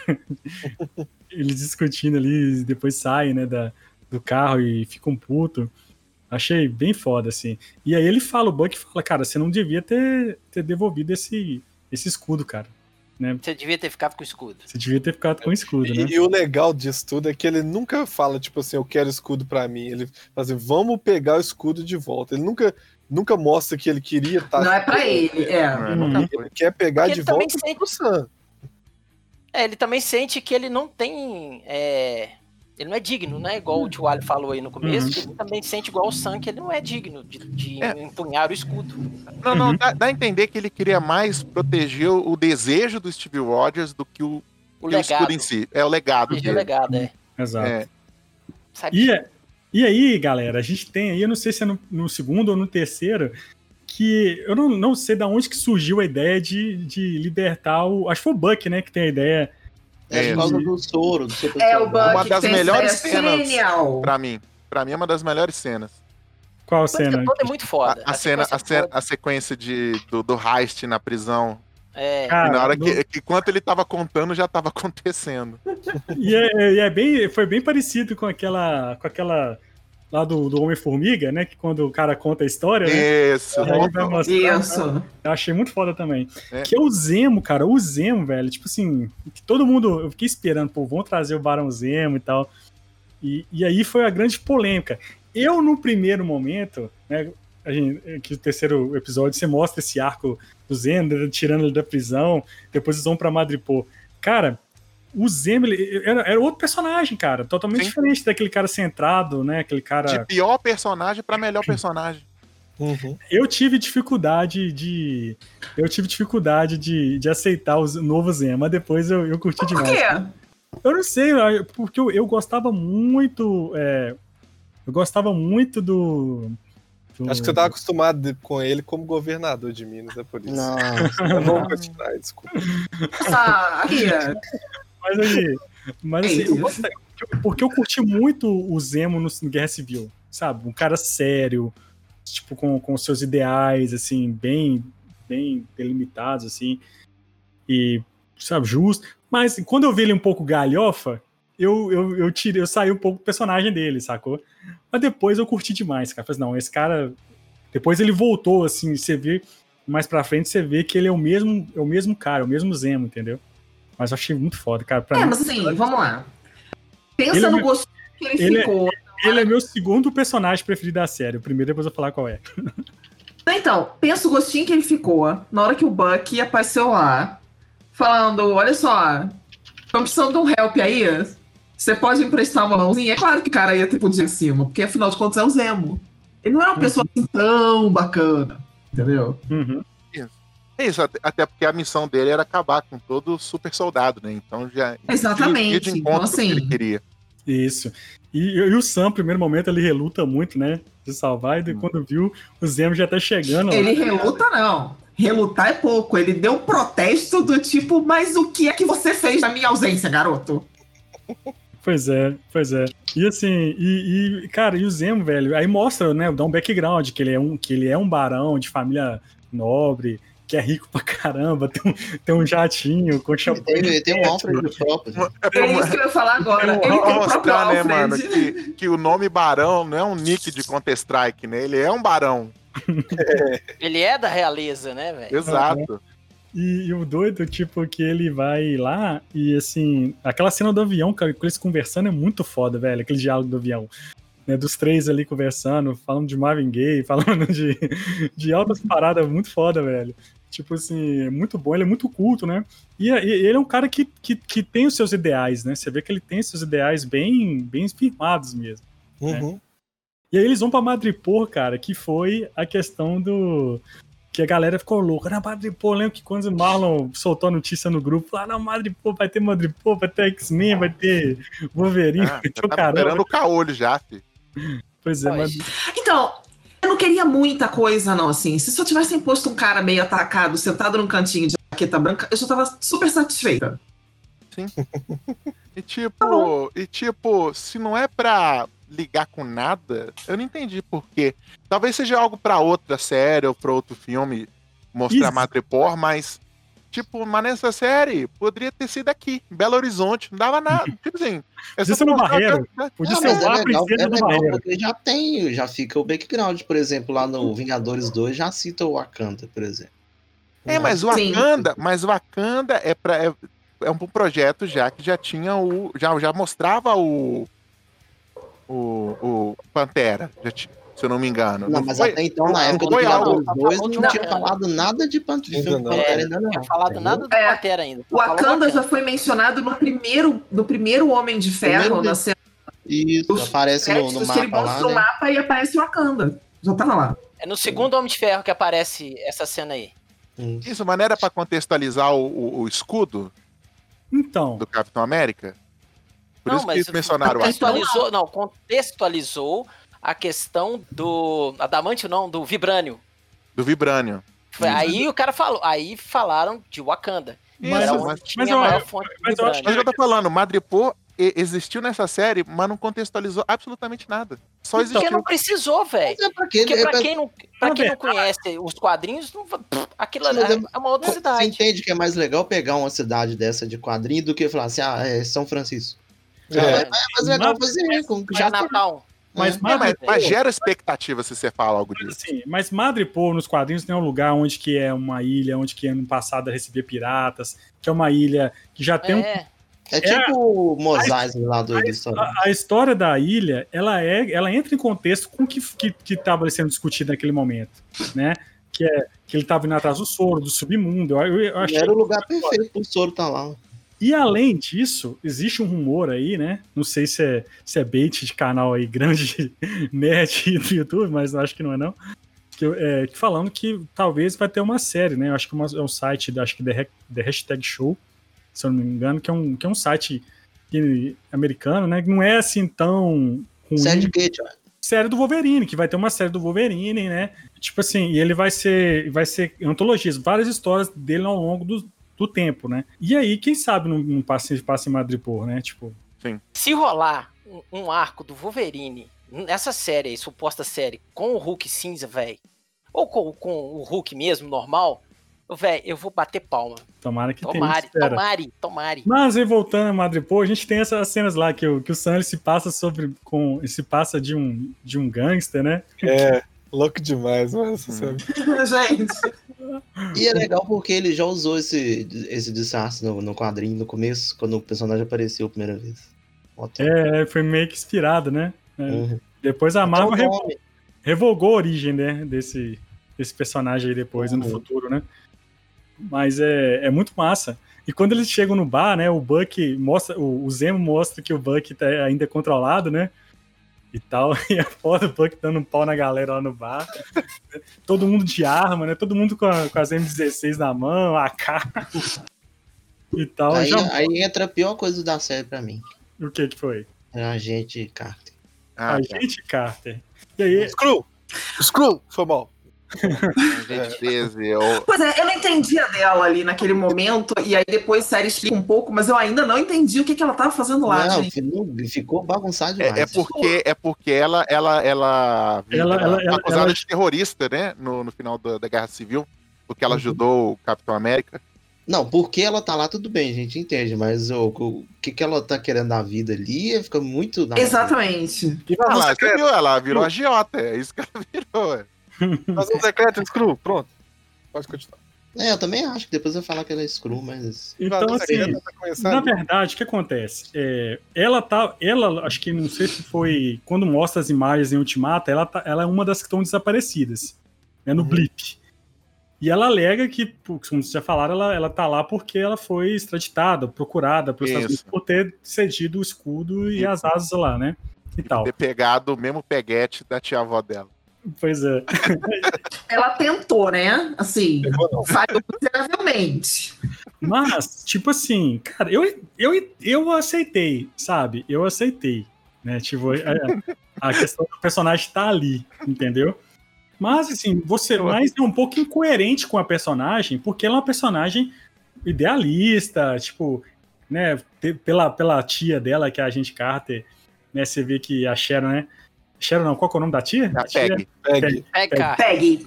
eles discutindo ali, depois saem, né, da, do carro e ficam putos. Achei bem foda, assim. E aí ele fala, o Buck fala, cara, você não devia ter, ter devolvido esse, esse escudo, cara. Você devia ter ficado com o escudo. Você devia ter ficado com o escudo, né? E, e o legal disso tudo é que ele nunca fala, tipo assim, eu quero escudo pra mim. Ele fala assim, vamos pegar o escudo de volta. Ele nunca, nunca mostra que ele queria estar. Não é pra ele, é. É, Uhum. Ele quer pegar Porque de ele também volta sente- pro Sam. É, ele também sente que ele não tem. é, Ele não é digno, né? Igual o tio Ali falou aí no começo, Uhum. que ele também sente igual o Sam, que ele não é digno de, de É. empunhar o escudo. Não, não, Uhum. dá, dá a entender que ele queria mais proteger o desejo do Steve Rogers do que o, O que o legado. escudo em si. É o legado Proteger o dele. legado, é. Exato. É. Sabe? E, é, e aí, galera, a gente tem aí, eu não sei se é no, no segundo ou no terceiro, que eu não, não sei da onde que surgiu a ideia de, de libertar o. Acho que foi o Buck, né, que tem a ideia. É por causa do soro, do É o. Buck Uma das melhores essa cenas genial. Pra mim. Pra mim é uma das melhores cenas. Qual A cena? toda é muito foda. A, a cena, a, sequência cena, a sequência de, do, do heist na prisão. É, Cara, e na hora no- que, que enquanto ele tava contando, já tava acontecendo. E, é, e é bem, foi bem parecido com aquela, com aquela lá do, do Homem-Formiga, né? Que quando o cara conta a história, né? Isso. Aí vai mostrar, Isso. Eu achei muito foda também. É. Que é o Zemo, cara. O Zemo, velho. Tipo assim, que todo mundo. Eu fiquei esperando, pô, vão trazer o Barão Zemo e tal. E, e aí foi a grande polêmica. Eu, no primeiro momento, né? A gente, que o terceiro episódio você mostra esse arco do Zemo, né, tirando ele da prisão, depois eles vão pra Madripoor. Cara, o Zemo ele, era, era outro personagem, cara. Totalmente Sim. diferente daquele cara centrado, né? Aquele cara. De pior personagem pra melhor personagem. Uhum. Eu tive dificuldade de. Eu tive dificuldade de, de aceitar o novo Zemo, mas depois eu, eu curti Por demais. quê? Eu não sei, porque eu, eu gostava muito. é, eu gostava muito do. do- Acho que você tava acostumado com ele como governador de Minas, é por isso. Não, Eu vou continuar, desculpa. Ah, aqui, é. Mas aí. Mas assim, eu gostei- porque eu curti muito o Zemo no, no Guerra Civil, sabe? Um cara sério, tipo, com, com seus ideais, assim, bem, bem delimitados, assim, e, sabe, justo. Mas quando eu vi ele um pouco galhofa, eu, eu, eu, tirei, eu saí um pouco do personagem dele, sacou? Mas depois eu curti demais, cara. Falei, não, esse cara. Depois ele voltou, assim, você vê. Mais pra frente você vê que ele é o mesmo, é o mesmo cara, é o mesmo Zemo, entendeu? Mas eu achei muito foda, cara. Pra É, mim, mas assim, vamos lá. Pensa Ele é no meu- gosto que ele, ele é- ficou. Ele é meu segundo personagem preferido da série. O primeiro depois eu vou falar qual é. Então, pensa o gostinho que ele ficou na hora que o Buck apareceu lá, falando: olha só, tô precisando de um help aí. Você pode emprestar uma mãozinha? É claro que o cara ia ter por em cima, porque afinal de contas é o Zemo. Ele não é uma pessoa assim tão bacana, entendeu? Uhum. É isso, até, até porque a missão dele era acabar com todo super soldado, né? Então já Exatamente. de Então, encontro ao que ele assim, queria. Isso. E, e o Sam, no primeiro momento, ele reluta muito, né? De salvar, e daí, quando viu, o Zemo já tá chegando. lá. ele reluta, não. Relutar é pouco. Ele deu um protesto do tipo, mas o que é que você fez na minha ausência, garoto? Pois é, pois é. E assim, e, e, cara, e o Zemo, velho, aí mostra, né? Dá um background que ele é um, que ele é um barão de família nobre, que é rico pra caramba, tem um, tem um jatinho com champanhe. tem, tem um Alfred próprio. É pra, É isso que eu ia falar agora. Próprio mostrar, né, mano, que, que o nome Barão não é um nick de Counter-Strike, né? Ele é um barão. Ele é da realeza, né, velho? Exato. E, e o doido, tipo, que ele vai lá e, assim, aquela cena do avião, cara, com eles conversando é muito foda, velho, aquele diálogo do avião. Né, dos três ali conversando, falando de Marvin Gaye, falando de, de altas paradas, muito foda, velho. Tipo assim, é muito bom, ele é muito culto, né? E, e ele é um cara que, que, que tem os seus ideais, né? Você vê que ele tem seus ideais bem, bem firmados mesmo. Uhum. E aí eles vão pra Madripoor, cara, que foi a questão do. Que a galera ficou louca. Na Madripoor, lembro que quando o Marlon soltou a notícia no grupo, lá na Madripoor vai ter Madripoor, vai ter X-Men, vai ter Wolverine, Ah, vai ter já o tava caramba. esperando o caolho já, fi. Pois é, mas Então, não queria muita coisa, não, assim. Se só tivessem posto um cara meio atacado, sentado num cantinho de jaqueta branca, eu já tava super satisfeita. E tipo, e tipo, se não é pra ligar com nada, eu não entendi por quê. Talvez seja algo pra outra série ou pra outro filme mostrar Isso. a Madripoor, mas tipo, mas nessa série poderia ter sido aqui, em Belo Horizonte, não dava nada. Tipo assim, é Podia ser no Barreiro. que- podia Não, ser o é a legal, princesa é do legal Barreiro. porque já tem, já fica o background, por exemplo, lá no Vingadores 2 já cita o Wakanda, por exemplo. É, mas o Sim. Wakanda, mas o Wakanda é para é, é um projeto já que já tinha o já já mostrava o o, o Pantera, já ti- se eu não me engano. Não, mas foi- até então, na não época do Vingadores 2, Falou de não tinha Wakanda. falado nada de Ainda não. Pantera, É, ainda não. Não tinha falado nada do É. Pantera ainda. O Wakanda já foi mencionado no primeiro, no primeiro Homem de Ferro, Primeiro na cena Isso, Os aparece no, no que ele mapa lá, mostra o né? mapa e aparece o Wakanda. Já tava lá. É no segundo Homem de Ferro que aparece essa cena aí. Isso, mas não era pra contextualizar o, o- o escudo Então, do Capitão América? Por não, isso que mas eles mencionaram contextualizou, não, contextualizou a questão do adamantio não, do vibrânio. do Vibranium. Foi aí o cara falou, aí falaram de Wakanda. Mas- era Isso, onde mas- tinha mas a eu- maior fonte de mas eu acho Mas vibrânio. eu tô falando, Madripoor existiu nessa série, mas não contextualizou absolutamente nada. Só Porque existiu. não precisou, velho. Mas é pra quê? Porque pra É pra- quem não, pra quem não verdade- conhece os quadrinhos, não, pff, aquilo Mas é, é- é uma outra Você cidade. entende que é mais legal pegar uma cidade dessa de quadrinho do que falar assim, ah, é São Francisco. É. É mais legal Mas- fazer com Já Natal. Mas, É. É, mas, Madripoor, mas gera expectativa se você fala algo disso. assim, mas Madripoor nos quadrinhos tem um lugar onde que é uma ilha, onde que no passado recebia piratas, que é uma ilha que já tem um É, É tipo o Mosaic lá do, do história. A, a história da ilha, ela é, ela entra em contexto com o que que que estava sendo discutido naquele momento, né? Que é que ele estava indo atrás do soro, do submundo. Eu, eu achei. Era o lugar perfeito pro soro tá lá. E além disso, existe um rumor aí, né? Não sei se é, se é bait de canal aí grande net do YouTube, mas acho que não é não. Que, é, falando que talvez vai ter uma série, né? Eu acho que uma- é um site, acho que The, Hashtag Show, se eu não me engano, que é um, que é um site que- americano, né? Que não é assim tão ruim. Série de quê, série do Wolverine, que vai ter uma série do Wolverine, né? Tipo assim, e ele vai ser, vai ser antologias, várias histórias dele ao longo do, do tempo, né? E aí, quem sabe não, não passa, passa em Madripoor, né? Tipo, se rolar um, um arco do Wolverine nessa série, aí, suposta série, com o Hulk cinza, velho, ou com, com o Hulk mesmo, normal, velho, eu vou bater palma. tomara que Tomare, tenha. espera. tomare, tomare. Mas aí voltando a Madripoor, a gente tem essas cenas lá que o, que o Sam se passa sobre com se passa de um de um gangster, né? É, louco demais, mano. Hum. Gente, E é legal porque ele já usou esse, esse disfarce no, no quadrinho no começo, quando o personagem apareceu a primeira vez. Ótimo. É, foi meio que inspirado, né? É. Uhum. Depois a Marvel Então, revo- revogou a origem, né, desse, desse personagem aí depois, no Uhum. futuro, né? Mas é, é muito massa. E quando eles chegam no bar, né, o Buck mostra, o, o Zemo mostra que o Buck tá ainda controlado, né? E tal, e a foto do Buck dando um pau na galera lá no bar. Todo mundo de arma, né? Todo mundo com, a- com as M16 na mão, AK e tal. aí, Já- aí entra a pior coisa da série pra mim. O que que foi? É a gente Carter. Ah, tá. Agente Carter. E aí, Screw! Screw! Foi mal. Gente 13, eu- pois é, eu não entendia dela ali naquele momento, e aí depois a série explica um pouco, mas eu ainda não entendi o que, que ela tava fazendo lá, Não, gente. fi- ficou bagunçado demais. É, é porque, é porque ela, ela, ela, Ela- ela- ela- acusada ela- de terrorista, né? No, no final da, da Guerra Civil, porque ela Uhum. ajudou o Capitão América. Não, porque ela tá lá, tudo bem, a gente entende, mas o, o que, que ela tá querendo da vida ali fica muito. Exatamente. Invasão lá, você viu? Ela virou agiota, é isso que ela virou. É. Invasão secreta, Screw. Pronto. Pode continuar. É, eu também acho que depois eu falar que ela é screw, mas. então assim, tá. Na verdade, o que acontece? É, ela tá. Ela, acho que não sei se foi. Quando mostra as imagens em Ultimata, ela, tá, ela é uma das que estão desaparecidas. Né, no Uhum. blip. E ela alega que, como vocês já falaram, ela, ela tá lá porque ela foi extraditada, procurada pelos Estados Unidos por ter cedido o escudo e Isso. as asas lá, né? E tal. Ter pegado o mesmo peguete da tia-avó dela. Pois é. Ela tentou, né? Assim, falhou miseravelmente. Mas, tipo assim, cara, eu, eu, eu aceitei, sabe? Eu aceitei, né? Tipo, a, a questão do personagem tá ali, entendeu? Mas, assim, você mais é um pouco incoerente com a personagem, porque ela é uma personagem idealista, tipo, né? Pela, pela tia dela, que é a agente Carter, né? Você vê que a Sharon, né? Sharon não, qual que é o nome da tia? A tia- Peg. Pegue. É, cara. Pegue.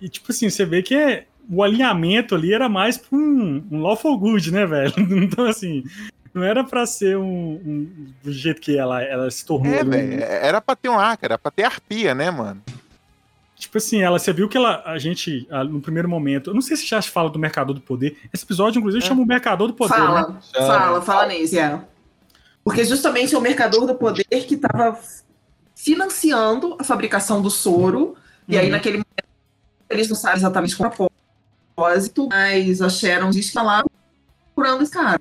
e, tipo assim, você vê que é, o alinhamento ali era mais pra um, um lawful good, né, velho? Então, assim, não era pra ser um, um- do jeito que ela, ela se tornou. É, velho. né? Era pra ter um arco, era pra ter arpia, né, mano? Tipo assim, ela, você viu que ela, a gente, no primeiro momento, eu não sei se já se fala do Mercador do Poder. Esse episódio, inclusive, chama o Mercador do Poder. né? Fala, fala, fala nesse, é. Porque justamente é o mercador do poder que estava financiando a fabricação do soro. E aí, Uhum. naquele momento, eles não sabem exatamente qual é o propósito, mas a Sharon diz que tá lá procurando esse cara.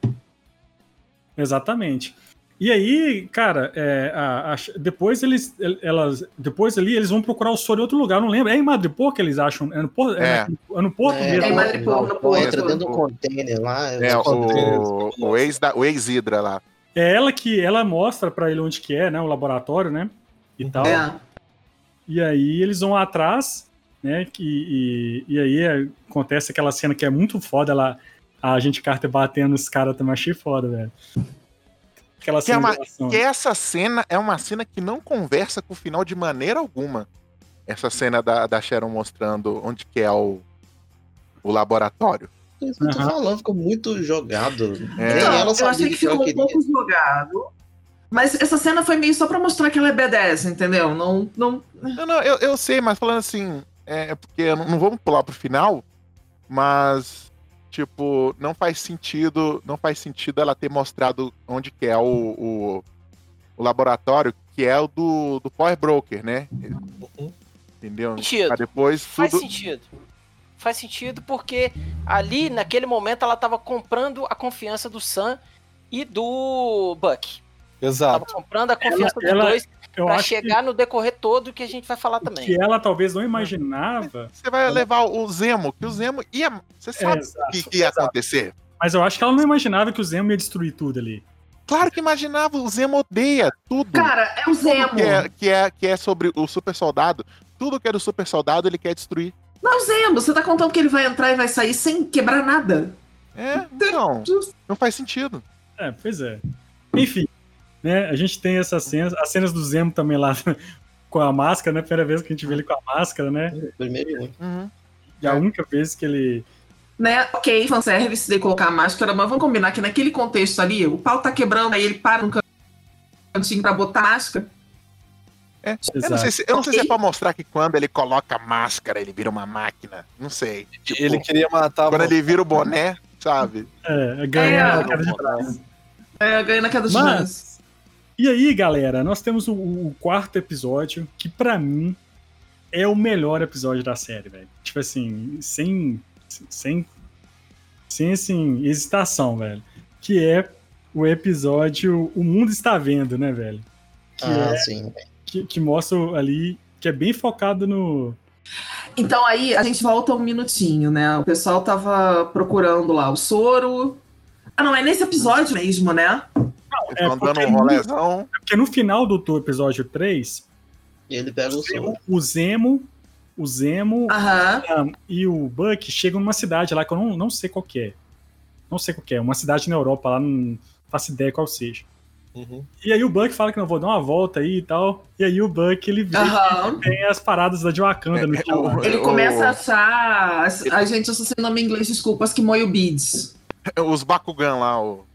Exatamente. E aí, cara, é, a- a- depois eles, elas, depois ali eles vão procurar o soro em outro lugar, não lembro. É em Madripoor que eles acham? É no Porto, é. É. no- é no Porto É, mesmo. em Madripoor, no Porto. Entra dentro do container lá. É, o, o, ex da, o ex-Hydra lá. É ela que ela mostra pra ele onde que é, né, o laboratório, né, e tal. É. E aí eles vão atrás, né, que, e, e aí é- acontece aquela cena que é muito foda, ela, a gente Carter batendo nos caras também achei foda, velho. Aquela Que é cena uma- de ação. Que essa cena é uma cena que não conversa com o final de maneira alguma. Essa cena da, da Sharon mostrando onde que é o, o laboratório. É isso que eu tô Aham. falando, ficou muito jogado. É. Não, ela eu achei que ficou ela um pouco jogado. Mas essa cena foi meio só pra mostrar que ela é B10, entendeu? Não, não... Não, não, eu, eu sei, mas falando assim, é é porque não, não vamos pular pro final, mas tipo, não faz sentido, não faz sentido ela ter mostrado onde que é o, o, o laboratório, que é o do, do Power Broker, né? Entendeu? Sentido. Pra depois Faz tudo. sentido. Faz sentido porque ali, naquele momento, ela tava comprando a confiança do Sam e do Buck. Tava Exato. comprando a confiança Ela- dos dois Eu pra acho que- chegar no decorrer todo que a gente vai falar também. que ela talvez não imaginava, Você vai levar o Zemo, que o Zemo ia. Você sabe o que, que ia exato. acontecer? mas eu acho que ela não imaginava que o Zemo ia destruir tudo ali. Claro que imaginava, o Zemo odeia tudo. Cara, é o Zemo. que é, que, é, que é sobre o super soldado. Tudo que é do super soldado ele quer destruir. Não, é o Zemo. Você tá contando que ele vai entrar e vai sair sem quebrar nada. É, não. Não faz sentido. É, pois é. Enfim, né, a gente tem essas cenas, as cenas do Zemo também lá com a máscara, né? Primeira vez que a gente vê ele com a máscara, né? Primeiro e único. Uhum. E a única vez que ele. Né? Ok, fanservice de colocar a máscara, mas vamos combinar que naquele contexto ali, o pau tá quebrando, aí ele para num cantinho pra botar a máscara. Eu não sei, se, eu não sei se é pra mostrar que quando ele coloca a máscara, ele vira uma máquina. Não sei. Tipo, Ele queria matar quando ele vira o boné, sabe? É, ganha É. a queda de braço. É, ganha na queda de braço. E aí, galera, nós temos o, o quarto episódio, que pra mim é o melhor episódio da série, velho. Tipo assim, sem. Sem. Sem, assim, hesitação, velho. Que é o episódio O Mundo Está Vendo, né, velho? Que, Ah, é- sim. que, que mostra ali. Que é bem focado no. Então aí a gente volta um minutinho, né? O pessoal tava procurando lá o soro. Ah, não, é nesse episódio mesmo, né? Estão dando porque um rolezão. Porque no final do, episódio 3, E ele pega o som. o Zemo. O Zemo. Ah, e o Buck chegam numa cidade lá que eu não, não sei qual que é. Não sei qual que é. Uma cidade na Europa lá, não faço ideia qual seja. Uhum. E aí o Buck fala que não vou dar uma volta aí e tal. E aí o Buck ele vê que tem as paradas da de Wakanda no É, chão o- Ele o- começa a achar. A gente, eu só sei o nome em inglês, desculpas, que moio beads. Os Bakugan lá, o,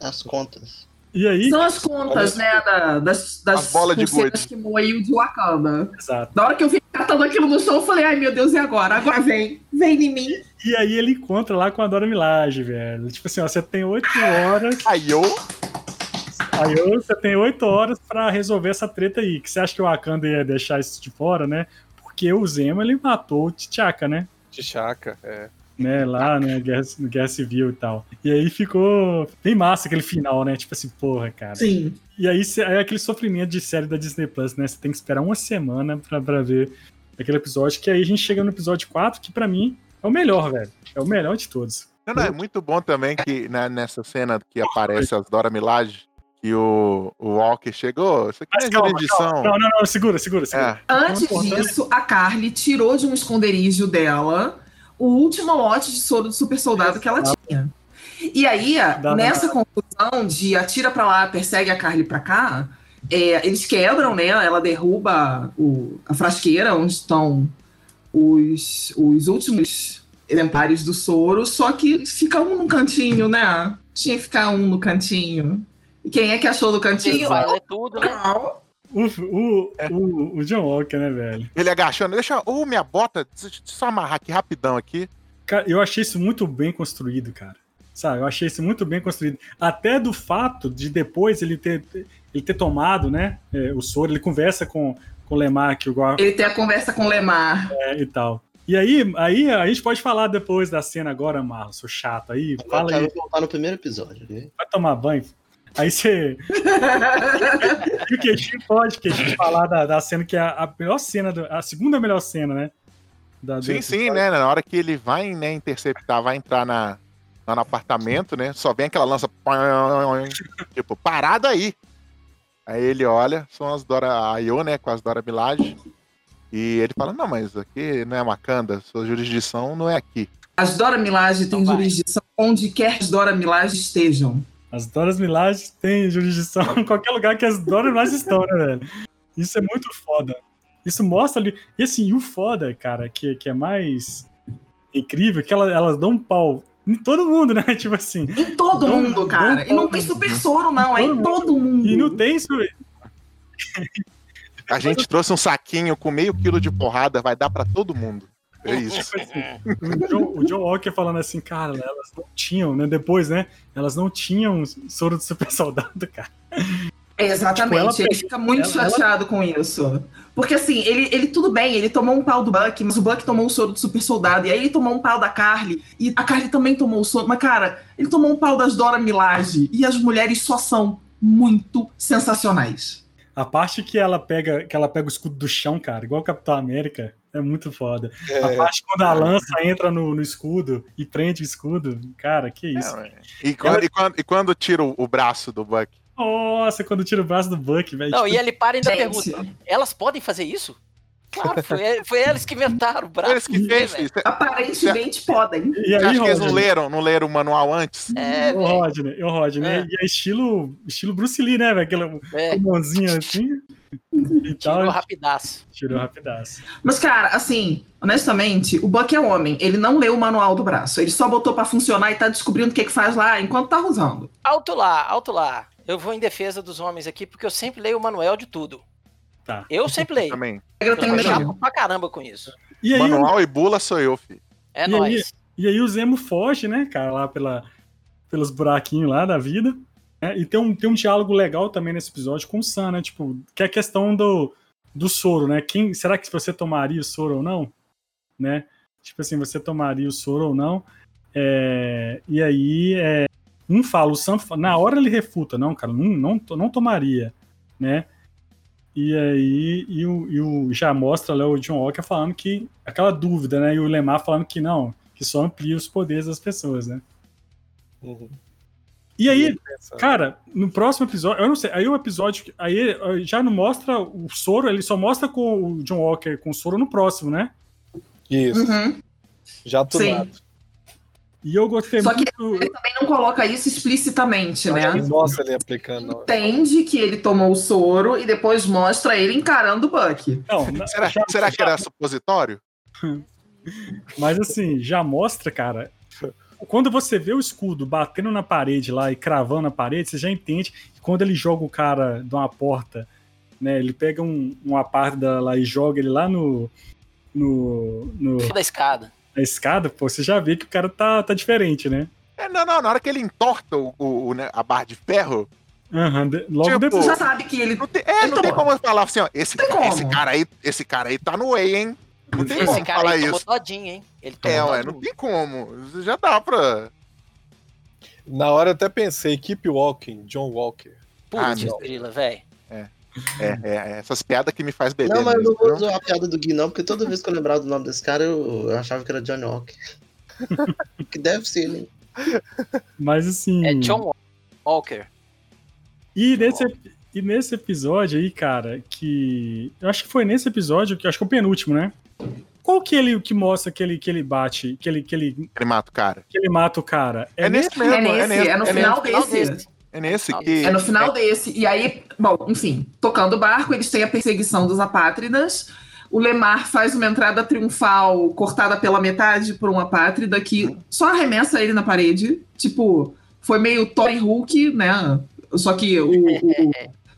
As contas. E aí, São as contas, né? da- das, das As bolas de pulseiras que moiu de Wakanda. exato. Na hora que eu vi catando aquilo no chão, eu falei, ai meu Deus, e agora? Agora vem. Vem em mim. E aí ele encontra lá com a Dora Milaje, velho. Tipo assim, ó, você tem oito horas. Aí ô, você tem oito horas pra resolver essa treta aí. Que você acha que o Wakanda ia deixar isso de fora, né? Porque o Zemo ele matou o T'Chaka, né? T'Chaka, é. Né, lá na Guerra, no Guerra Civil e tal. E aí ficou bem massa aquele final, né? Tipo assim, porra, cara. Sim. E aí é aquele sofrimento de série da Disney Plus, né? Você tem que esperar uma semana pra, pra ver aquele episódio, que aí a gente chega no episódio 4, que pra mim é o melhor, velho. É o melhor de todos. Não, não, é muito bom também que né, nessa cena que aparece as Dora Milaje, que o, o Walker chegou. Isso aqui Mas é calma, edição. Não, não, não, segura, segura, segura. É. Antes disso, a Carly tirou de um esconderijo dela o último lote de soro do super soldado que ela tinha. E aí, nessa confusão de atira pra lá, persegue a Carly pra cá, é, eles quebram, né? Ela derruba o- a frasqueira onde estão os, os últimos elementares do soro, só que fica um no cantinho, né? Tinha que ficar um no cantinho. E quem é que achou no cantinho? vai ler tudo, né? O, o, o, o John Walker, né, velho? Ele agachando, deixa. Ô, minha bota, deixa eu só amarrar aqui rapidão aqui. Cara, eu achei isso muito bem construído, cara. Sabe, eu achei isso muito bem construído. Até do fato de depois ele ter, ele ter tomado, né, é, o soro, ele conversa com, com o Lemar, que o Gor Ele tem a conversa com o Lemar. é, e tal. E aí, aí a gente pode falar depois da cena agora, Marlon, sou chato aí. Eu Fala aí, quero voltar no primeiro episódio. Né? vai tomar banho. Aí você. E o Queixinho pode, Queixinho, falar da, da cena que é a, a melhor cena, do- a segunda melhor cena, né? Da- Sim, sim, né? Na hora que ele vai, né, interceptar, vai entrar na, lá no apartamento, né? Só vem aquela lança. Tipo, parado aí. Aí ele olha, são as Dora a Io, né? Com as Dora Milaje. E ele fala: Não, mas aqui não é Wakanda, sua jurisdição não é aqui. As Dora Milaje têm Então jurisdição onde quer que as Dora Milaje estejam. As Doras Milaje têm jurisdição em qualquer lugar que as Doras Milaje estão, né, velho? Isso é muito foda. Isso mostra ali. E assim, o foda, cara, que, que é mais incrível, é que elas, elas dão um pau em todo mundo, né? Tipo assim. Em todo Não- mundo, cara. E não tem super soro, não. É em todo mundo. E não tem isso. A gente trouxe um saquinho com meio quilo de porrada, vai dar pra todo mundo. É isso. O John, o John Walker falando assim, cara, elas não tinham, né? Depois, né? Elas não tinham soro de super soldado, cara. Exatamente, Tipo, ela ele fica muito ela- ela- chateado com isso. Porque assim, ele, ele tudo bem, ele tomou um pau do Buck, mas o Buck tomou um soro do super soldado, e aí ele tomou um pau da Carly, e a Carly também tomou o soro, mas cara, ele tomou um pau das Dora Milaje, e as mulheres só são muito sensacionais. A parte que ela pega, que ela pega o escudo do chão, cara, igual o Capitão América, é muito foda. A É, parte quando a lança entra no, no escudo e prende o escudo, cara, que isso. É, e, quando, e, quando, e quando tira o, o braço do Buck? Nossa, quando tira o braço do Buck, velho. Não, tipo, e ele para e ainda Gente. pergunta: elas podem fazer isso? Claro, foi, foi eles que inventaram o braço. Eles que fez isso. Aparentemente podem. E aí, acha que eles não leram, não leram o manual antes? É, O. Rodney, o Rodney. É. E é estilo, estilo Bruce Lee, né, velho? Aquela É, mãozinha assim. E tal. tirou rapidaço. Tirou rapidaço. Mas, cara, assim, honestamente, o Buck é homem. Ele não leu o manual do braço. Ele só botou pra funcionar e tá descobrindo o que, que faz lá enquanto tá usando. Alto lá, alto lá. Eu vou em defesa dos homens aqui, porque eu sempre leio o manual de tudo. Tá. Eu sempre leio. Também. Eu tenho chato pra caramba com isso. E aí, Manual e bula sou eu, filho. É E nóis. E aí o Zemo foge, né, cara, lá pela, pelos buraquinhos lá da vida. né? E tem um, tem um diálogo legal também nesse episódio com o Sam, né? Tipo, que é a questão do, do soro, né? Quem, será que você tomaria o soro ou não? Né? Tipo assim, você tomaria o soro ou não? É, e aí, é, um fala, o Sam, na hora ele refuta, não, cara, não, não, não tomaria, né? E aí, e o, e o- já mostra lá o John Walker falando que aquela dúvida, né? E o Lemar falando que não, que só amplia os poderes das pessoas, né? uhum. E aí, cara, no próximo episódio, eu não sei, aí o episódio, aí já não mostra o soro, ele só mostra com o John Walker com o soro no próximo, né? Isso, Uhum. já tunado. E eu gostei Só que muito. Ele também não coloca isso explicitamente, né? Mostra ele aplicando. Entende que ele tomou o soro e depois mostra ele encarando o Buck. Não, Será, já- será que já- era supositório? Mas assim, já mostra, cara. Quando você vê o escudo batendo na parede lá e cravando na parede, você já entende que quando ele joga o cara de uma porta, né? Ele pega um, uma parte da- lá e joga ele lá no. no, no da escada. Na escada, pô, você já vê que o cara tá, tá diferente, né? É, não, não, na hora que ele entorta o, o- o, né, a barra de ferro, Aham, de- logo Tipo, depois. Você já sabe que ele. não tem, é, não tem como eu falar assim, ó, esse, esse cara aí, esse cara aí tá no way, hein? Não tem Esse como cara falar aí tomou isso. todinho, hein? Ele tomou É, ué, não tem como. Já dá pra. Na hora eu até pensei, keep walking, John Walker. Ah, Putz, não. grila, velho. É, é, é, essas piadas que me faz beber. Não, mas eu não vou usar a piada do Gui, não, porque toda vez que eu lembrava do nome desse cara, eu, eu achava que era Johnny Walker. que deve ser, né? Mas assim. É John Walker. E nesse, e nesse episódio aí, cara, que. Eu acho que foi nesse episódio, que eu acho que é o penúltimo, né? Qual que ele que mostra que ele, que ele bate, que ele, que, ele, Ele mata o cara. que ele mata o cara? É, nesse mesmo, É nesse, nesse, é no é final nesse, desse. É nesse É que. É no final desse. E aí, bom, enfim, tocando o barco, eles têm a perseguição dos apátridas. O Lemar faz uma entrada triunfal cortada pela metade por um apátrida que só arremessa ele na parede. Tipo, foi meio Thor e Hulk, né? Só que o, o,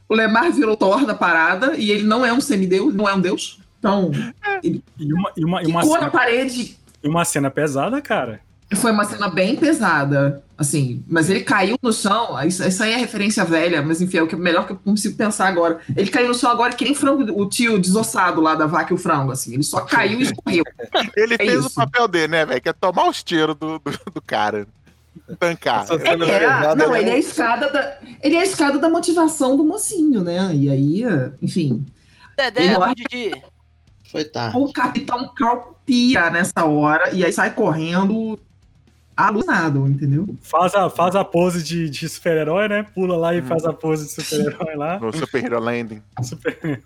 o Lemar virou Thor da parada e ele não é um semideus, não é um deus. Então, E uma, e uma, e uma ficou na cena, parede. e uma cena pesada, cara. Foi uma cena bem pesada, assim, mas ele caiu no chão. Isso, isso aí é referência velha, mas enfim, é o que, melhor que eu consigo pensar agora. Ele caiu no chão agora que nem frango, o tio desossado lá da vaca e o frango, assim. Ele só caiu e escorreu. Ele É fez o isso. papel dele, né, velho? Que é tomar os tiros do, do, do cara. Tancar. É, pesada, não, né? ele é a escada da, ele é a escada da motivação do mocinho, né? E aí, enfim, Dedé é rude de. Foi tarde. o capitão calpia nessa hora e aí sai correndo alucinado, entendeu? Faz a, faz a pose de, de super-herói, né? Pula lá e faz a pose de super-herói lá. No Super Hero Landing. Super...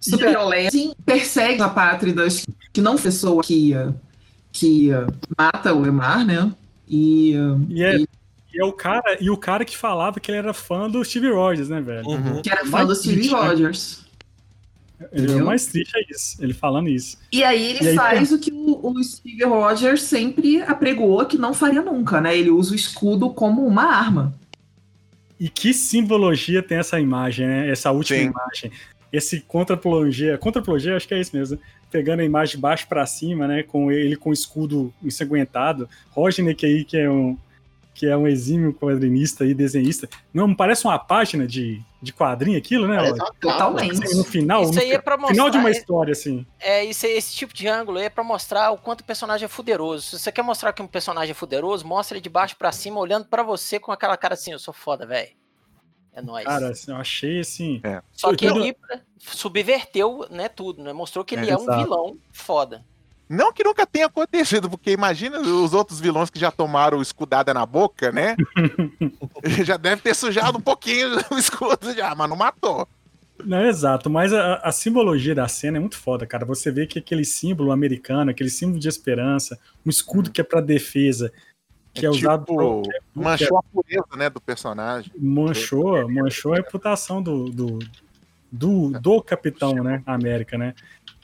Super Sim, persegue a Pátridas, que não pessoa que, que mata o Emar, né? E, E é, e e é o cara, e o cara que falava que ele era fã do Steve Rogers, né, velho? Uhum. que era fã Mais do Steve né? Rogers. Ele, o Entendeu? mais triste é isso, ele falando isso. E aí ele E aí faz o que o, o Steve Rogers sempre apregou que não faria nunca, né? Ele usa o escudo como uma arma. E que simbologia tem essa imagem, né? Essa última Sim. imagem. Esse contrapologia, contrapologia, acho que é isso mesmo, né? pegando a imagem de baixo pra cima, né, com ele com o escudo ensanguentado. Rodney aí que é um que é um exímio quadrinista e desenhista. Não parece uma página de, de quadrinho aquilo, né? Totalmente. Assim, no final, Isso no aí é pra final de uma mostrar- história assim. É, isso, esse tipo de ângulo aí é pra mostrar o quanto o personagem é fuderoso. Se você quer mostrar que um personagem é fuderoso, mostra ele de baixo pra cima, olhando pra você com aquela cara assim, eu sou foda, velho. É nóis. Cara, assim, eu achei assim. Só que ele subverteu, né, tudo, né? Mostrou que ele É, é, um exato. vilão foda. Não que nunca tenha acontecido, porque imagina os outros vilões que já tomaram escudada na boca, né? já deve ter sujado um pouquinho o escudo já, mas não matou. Não, exato, mas a, a simbologia da cena é muito foda, cara. Você vê que aquele símbolo americano, aquele símbolo de esperança, um escudo que é pra defesa, que é, usado tipo, por, que é- manchou a pureza, né, do personagem. manchou, manchou a reputação do, do, do, do Capitão, né, América, né?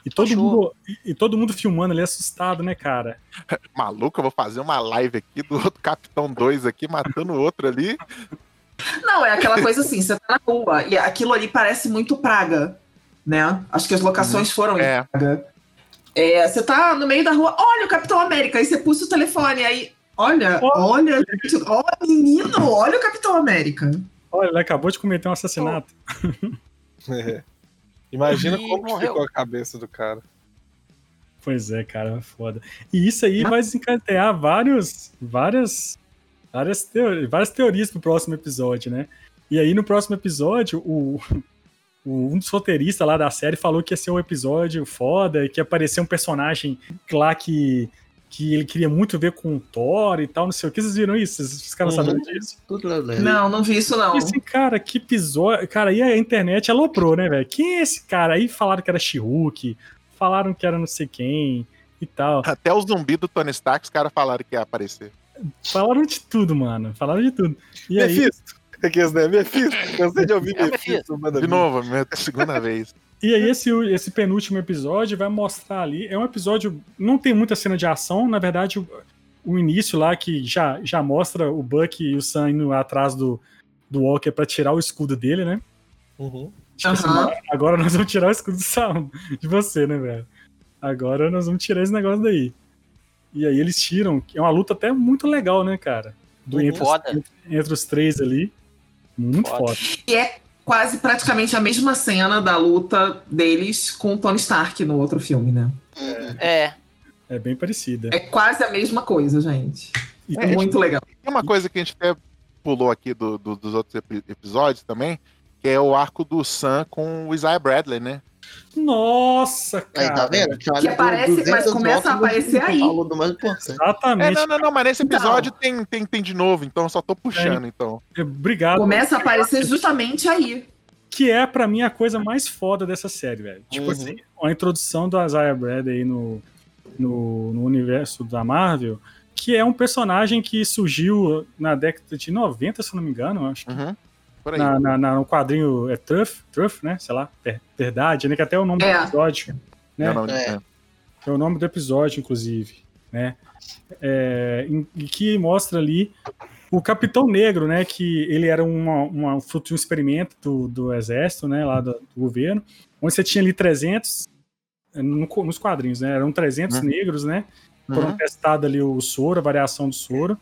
E todo, mundo, e, e todo mundo filmando ali assustado, né, cara? Maluco, eu vou fazer uma live aqui do outro Capitão 2 aqui, matando o outro ali. Não, é aquela coisa assim, você tá na rua e aquilo ali parece muito Praga, né? Acho que as locações foram em É. Praga. É, você tá no meio da rua, olha o Capitão América, aí você puxa o telefone, aí, olha, Ó. olha, gente, ó, menino, olha o Capitão América. Olha, ele acabou de cometer um assassinato. É. Imagina Ih, como morreu. ficou a cabeça do cara. Pois é, cara, foda. E isso aí vai desencadear vários, várias, várias, teori várias teorias pro próximo episódio, né? E aí no próximo episódio, o, o- um dos roteiristas lá da série falou que ia ser um episódio foda, que ia aparecer um personagem lá que, que ele queria muito ver com o Thor e tal, não sei o que. Vocês viram isso? Vocês ficaram Uhum. sabendo disso? Não, não vi isso não. E assim, cara, que episódio. Cara, aí a internet aloprou, né, velho? Quem é esse cara? Aí falaram que era She-Hulk, falaram que era não sei quem e tal. Até o zumbi do Tony Stark, os caras falaram que ia aparecer. Falaram de tudo, mano. Falaram de tudo. E aí, Mephisto. Aqui, né? Mephisto. Cansei de ouvir É Mephisto. De novo, minha segunda vez. E aí esse, esse penúltimo episódio vai mostrar ali. É um episódio. Não tem muita cena de ação. Na verdade, o, o início lá que já, já mostra o Buck e o Sam indo atrás do, do Walker pra tirar o escudo dele, né? Uhum. Tipo assim, Aham. agora nós vamos tirar o escudo do Sam, de você, né, velho? Agora nós vamos tirar esse negócio daí. E aí eles tiram, que é uma luta até muito legal, né, cara? Do, Uhum. entre, os, Foda. entre- entre os três ali. Muito Foda. foda. E é quase praticamente a mesma cena da luta deles com o Tony Stark no outro filme, né? É. É bem parecida. É quase a mesma coisa, gente. E É muito legal. Tem uma coisa que a gente até pulou aqui do- do- dos outros epi- episódios também, que é o arco do Sam com o Isaiah Bradley, né? Nossa, Aí, cara. tá vendo? Tinha Que aparece, 200 mas começa a aparecer aí. Mais importante. É, Exatamente. não, não, não, mas nesse Então. episódio tem, tem, tem de novo, então eu só tô puxando, então. Obrigado. Começa a aparecer justamente aí. Que é, pra mim, a coisa mais foda dessa série, velho. Tipo Uhum. assim, a introdução do Isaiah Bradley aí no, no, no universo da Marvel, que é um personagem que surgiu na década de 90, se não me engano, acho que Uhum. Por aí. na, na- na- no quadrinho é Truff, Truff, né? Sei lá, Ver- Verdade, né? Que até é o nome É. do episódio. Né? Não, não, É. é. É o nome do episódio, inclusive, né? É, em- e que mostra ali o Capitão Negro, né, que ele era uma, uma fruto de um experimento do, do exército, né, lá do, do governo, onde você tinha ali 300, no, nos quadrinhos, né, eram 300 Uhum. negros, né, foram Uhum. testados ali o soro, a variação do soro,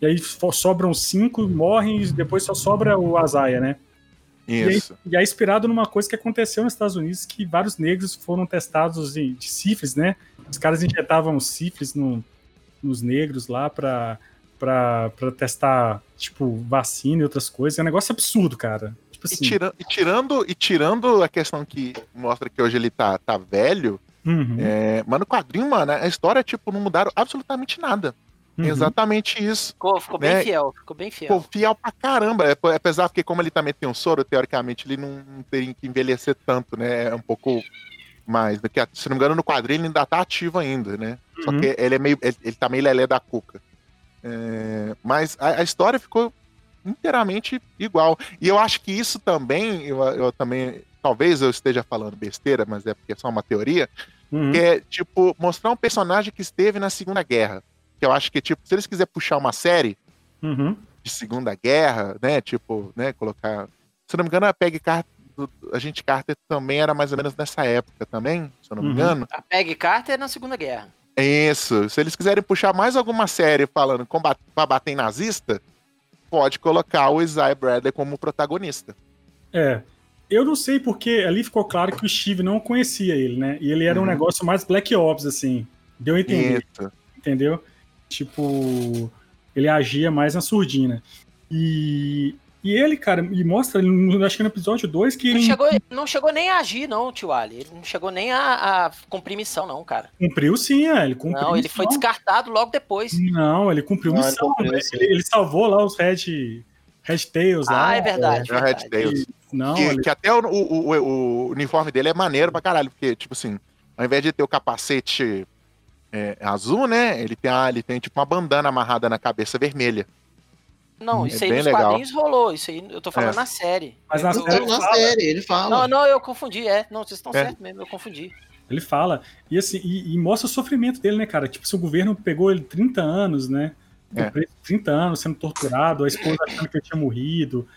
e aí sobram cinco, morrem, e depois só sobra o Azaia, né. Isso. E é inspirado numa coisa que aconteceu nos Estados Unidos, que vários negros foram testados de, de sífilis, né? Os caras injetavam sífilis no- nos negros lá pra, pra, pra testar, tipo, vacina e outras coisas. É um negócio absurdo, cara. Tipo E, assim. tira- e tirando, e tirando a questão que mostra que hoje ele tá, tá velho, Uhum, é, mas no quadrinho, mano, a história, tipo, não mudaram absolutamente nada. Uhum. Exatamente isso. Ficou, ficou bem Né? fiel, ficou bem fiel. Pô, fiel pra caramba. É, pô, Apesar que, como ele também tem um soro, teoricamente ele não, não teria que envelhecer tanto, né? É um pouco mais. Daqui a, se não me engano, no quadrinho ele ainda tá ativo ainda, né? Só Uhum. que ele é meio. Ele, ele tá meio lelé da cuca. É, mas a, a história ficou inteiramente igual. E eu acho que isso também, eu, eu também. Talvez eu esteja falando besteira, mas é porque é só uma teoria. Uhum. Que é, tipo, mostrar um personagem que esteve na Segunda Guerra. Que eu acho que, tipo, se eles quiserem puxar uma série Uhum. de Segunda Guerra, né? Tipo, né? Colocar. Se eu não me engano, a Peggy Carter, a gente Carter também era mais ou menos nessa época também, se eu não me Uhum. engano. A Peggy Carter na Segunda Guerra. Isso. Se eles quiserem puxar mais alguma série falando combat- pra bater em nazista, pode colocar o Isaiah Bradley como protagonista. É. Eu não sei porque ali ficou claro que o Steve não conhecia ele, né? E ele era um Uhum. negócio mais Black Ops, assim. Deu a entender. Isso. entendeu? Tipo, ele agia mais na surdina. E, e ele, cara, e mostra, no- acho que no episódio 2, que Não ele chegou, não chegou nem a agir, não, tio Ali. Ele não chegou nem a, a cumprir missão, não, cara. cumpriu sim, é, ele cumpriu Não, ele missão. foi descartado logo depois. Não, ele cumpriu Não, ele missão. cumpriu, né? sim. ele, ele salvou lá os Red, Red Tails lá. Ah, é verdade. É o Red. Tails. Não, Que, ele, que até o, o- o- o uniforme dele é maneiro pra caralho, porque, tipo assim, ao invés de ter o capacete é, azul, né? Ele tem, a- ele tem tipo uma bandana amarrada na cabeça vermelha. Não, É isso aí bem nos legal. quadrinhos rolou. Isso aí eu tô falando É. na série. Mas na Eu- série- Ele na fala. série, ele fala. Não, não, eu confundi, é. Não, vocês estão É. certos mesmo, eu confundi. ele fala. E assim, e, e mostra o sofrimento dele, né, cara? Tipo, se o governo pegou ele 30 anos, né? É. 30 anos sendo torturado, a esposa achando que ele tinha morrido.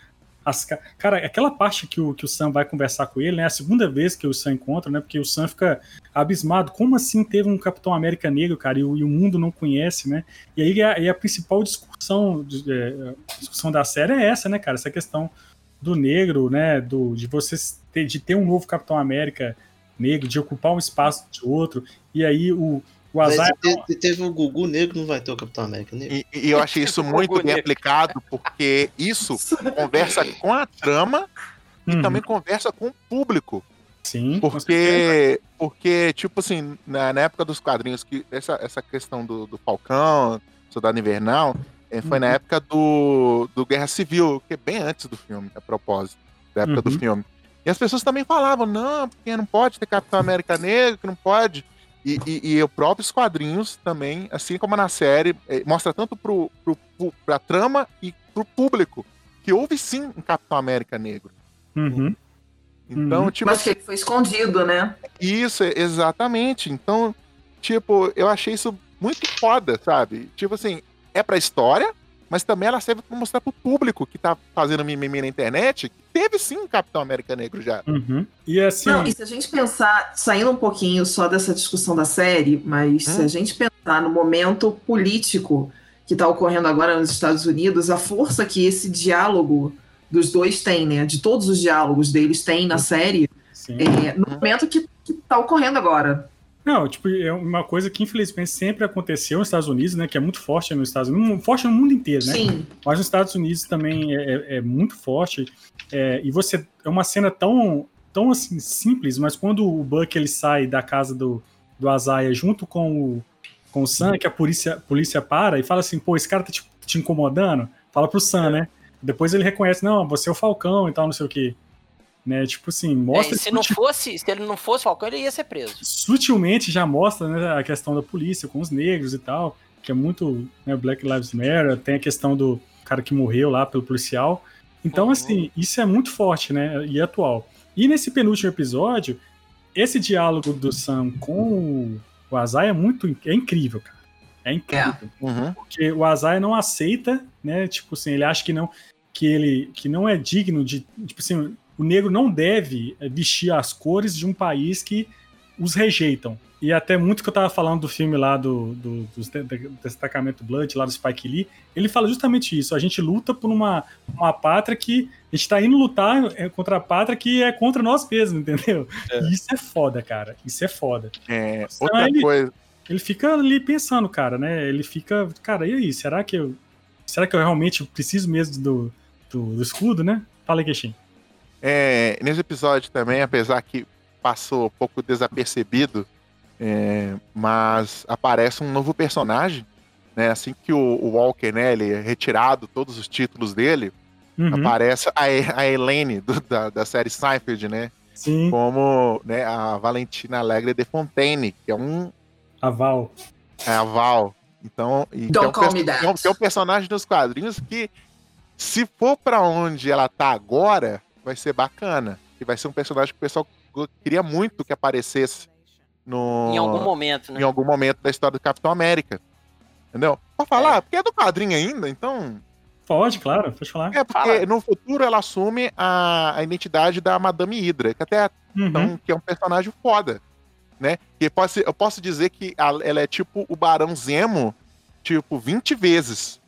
As ca- cara, aquela parte que o, que o Sam vai conversar com ele, né? A segunda vez que o Sam encontra, né? Porque o Sam fica abismado. Como assim teve um Capitão América negro, cara, e o, e o mundo não conhece, né? E aí a, e a principal discussão, é, discussão da série é essa, né, cara? Essa questão do negro, né? Do, de você ter, de ter um novo Capitão América negro, de ocupar um espaço de outro. E aí o, o Azar. se teve o Gugu negro, não vai ter o Capitão América negro. E, e eu achei isso muito bem Bonito. aplicado, porque isso conversa com a trama e Uhum. também conversa com o público. Sim. Porque, porque tipo assim, na, na época dos quadrinhos, que essa, essa questão do, do Falcão, Soldado Invernal, eh, foi na Uhum. época do, do Guerra Civil, que é bem antes do filme, a propósito, da época do Uhum. filme. E as pessoas também falavam, não, porque não pode ter Capitão América Negro, que não pode. E, e, e os próprios quadrinhos também, assim como na série, eh, mostra tanto pro, pro, pro, pra trama e pro público, que houve sim um Capitão América Negro. Uhum. Então, Uhum. tipo Mas que ele foi escondido, né? isso, exatamente. Então, tipo, eu achei isso muito foda, sabe? Tipo assim, é pra história, mas também ela serve pra mostrar pro público que tá fazendo mimimi na internet que teve sim um Capitão América Negro já. Uhum. E assim, Não, e se a gente pensar, saindo um pouquinho só dessa discussão da série, mas se Hum. a gente pensar no momento político que está ocorrendo agora nos Estados Unidos, a força que esse diálogo dos dois tem, né? De todos os diálogos deles tem na série, é, no momento que, está ocorrendo agora. Não, tipo, é uma coisa que infelizmente sempre aconteceu nos Estados Unidos, né? Que é muito forte nos Estados Unidos, forte no mundo inteiro, né? Sim, Mas nos Estados Unidos também é, é- é muito forte. é, e você é uma cena tão, tão assim simples, mas quando o Buck ele sai da casa do, do Azaia junto com o, com o Sam, que a polícia, a polícia para e fala assim, pô, esse cara tá te, te incomodando, fala pro Sam, né? Depois ele reconhece, não, você é o Falcão e tal, não sei o quê. Né? Tipo assim, É, mostra e se não fosse, se ele não fosse Falcão, ele ia ser preso. sutilmente já mostra né, a questão da polícia com os negros e tal, que é muito né, Black Lives Matter, tem a questão do cara que morreu lá pelo policial. Então, Uhum. assim, isso é muito forte, né? E atual. E nesse penúltimo episódio, esse diálogo do Sam com o Azai é muito é incrível, cara. É incrível. Uhum. Porque o Azaia não aceita, né? Tipo assim, ele acha que não que ele que não é digno de, tipo assim, o negro não deve vestir as cores de um país que os rejeitam. E até muito que eu tava falando do filme lá do, do, do destacamento Blood, lá do Spike Lee, ele fala justamente isso. A gente luta por uma, uma pátria que. A gente tá indo lutar é, contra a pátria que é contra nós mesmos, entendeu? É. E isso é foda, cara. Isso é foda. É, Então, outra ele- coisa. Ele fica ali pensando, cara, né? Ele fica. Cara, e aí? Será que eu. Será que eu realmente preciso mesmo do, do, do escudo, né? Fala aí, Queixinho. É, nesse episódio também, apesar que passou um pouco desapercebido, é, mas aparece um novo personagem, né? Assim que o, o Walker, né, ele é retirado todos os títulos dele, Uhum, aparece a, a Elaine do- da, da série Seinfeld, né? Sim, Como né, a Valentina Alegre de Fontaine, que é um a Val. é a Val. Então, e que é, Don't um, me that. que é um- é um personagem dos quadrinhos que, se for pra onde ela tá agora, vai ser bacana. E vai ser um personagem que o pessoal queria muito que aparecesse no, Em algum momento, né? em algum momento da história do Capitão América. Entendeu? Pode falar, porque é do quadrinho ainda, então. Pode, claro, pode falar. É, porque Fala. no futuro ela assume a, a identidade da Madame Hydra, que até Uhum. então, que é um personagem foda, né? Que pode ser- eu posso dizer que ela é tipo o Barão Zemo, tipo, 20 vezes,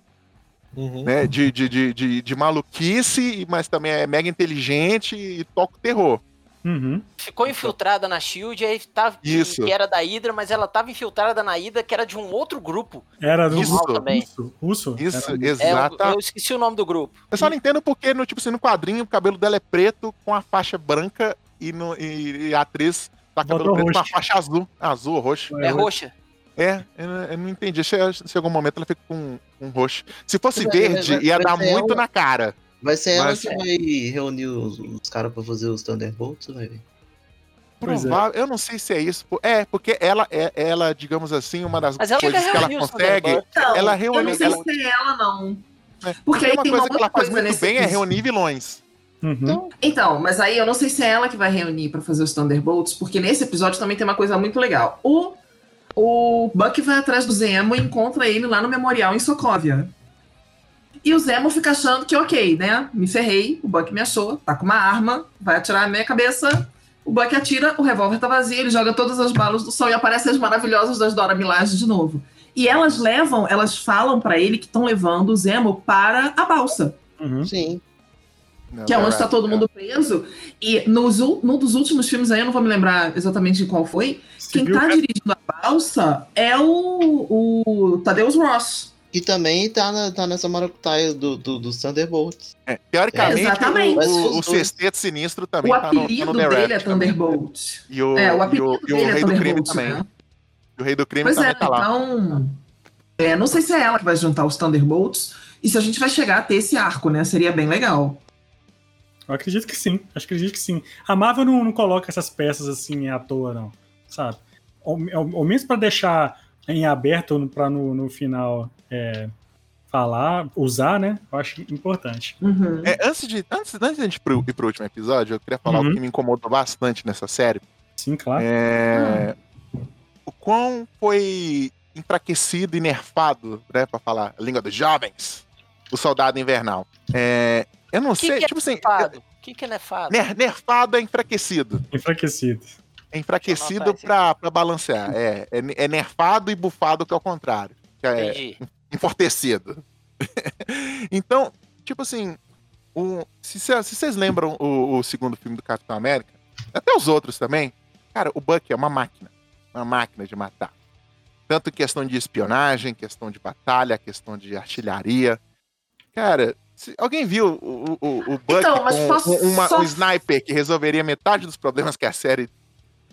Uhum. né? De, de, de, de, de maluquice, mas também é mega inteligente e toca o terror. Uhum. Ficou infiltrada na Shield, aí tava, que- Isso. que era da Hydra, mas ela tava infiltrada na Hydra, que era de um outro grupo. Era do Isso. também. russo. russo. Isso, Era- É, eu, eu esqueci o nome do grupo. Eu só não entendo porque, no, tipo assim, no quadrinho, o cabelo dela é preto com a faixa branca e, no, e, e a atriz tá com cabelo Botou preto com a faixa azul. Azul ou roxo. É roxa. É, eu, não- eu não entendi. Se, algum momento ela fica com um roxo. Se fosse Vai- verde, vai- ia vai dar muito ela- na cara. Vai ser ela Mas- que vai reunir os, os caras pra fazer os Thunderbolts, vai ver. É. Provável, eu não sei se é isso. É, porque ela é, ela, digamos assim, uma das Mas ela coisas que ela reuniu consegue. Então, Ela eu reúne- não sei ela- se é ela, não. É, Porque aí uma tem uma coisa que ela faz muito bem é reunir vilões. Uhum. Então, mas aí eu não sei se é ela que vai reunir pra fazer os Thunderbolts, porque nesse episódio também tem uma coisa muito legal. O, o Buck vai atrás do Zemo e encontra ele lá no memorial em Sokovia. E o Zemo fica achando que, ok, né? Me ferrei, o Buck me achou, tá com uma arma, vai atirar na minha cabeça. O Buck atira, o revólver tá vazio, ele joga todas as balas do sol e aparecem as maravilhosas das Dora Milaje de novo. E elas levam, elas falam pra ele que estão levando o Zemo para a balsa Uhum. Sim. Que é onde está todo mundo preso. E nos, num dos últimos filmes aí, eu não vou me lembrar exatamente de qual foi, quem Civil tá dirigindo a balsa é o, o Tadeusz Ross. Que também tá, na- tá nessa maracutaia do, do, dos Thunderbolts. É, teoricamente. Mas o, o, o Sexteto Sinistro também o tá no, tá apelido no dele é também. Thunderbolt. E o, É, o e apelido o, e o dele é Rei do Crime Thunderbolt, também. né? E o Rei do Crime Pois também é, tá lá. então... é, não sei se é ela que vai juntar os Thunderbolts e se a gente vai chegar a ter esse arco, né? Seria bem legal. Eu acredito que sim. Acho que acredito que sim. A Marvel não, não coloca essas peças assim à toa, não. Sabe? Ou, ou, ou mesmo pra deixar em aberto pra no, no final é, falar, usar, né? Eu acho importante. Uhum. É, antes, de, antes, antes de a gente ir pro, ir pro último episódio, eu queria falar Uhum. o que me incomodou bastante nessa série. Sim, claro. É, O quão foi enfraquecido e nerfado, né, pra falar a língua dos jovens, o Soldado Invernal. É, eu não O que, sei, que é tipo assim, nefado? O que, que é nefado? ner- nerfado é enfraquecido. Enfraquecido. É enfraquecido pra, pra balancear. É, é, é nerfado e bufado que é o contrário. Que é Entendi. enfortecido. então, tipo assim, o- se se vocês lembram o, o segundo filme do Capitão América, até os outros também, cara, o Bucky é uma máquina. Uma máquina de matar. Tanto em questão de espionagem, questão de batalha, questão de artilharia. Cara, alguém viu o, o, o Bucky Então, com, posso uma- só- um sniper que resolveria metade dos problemas que a série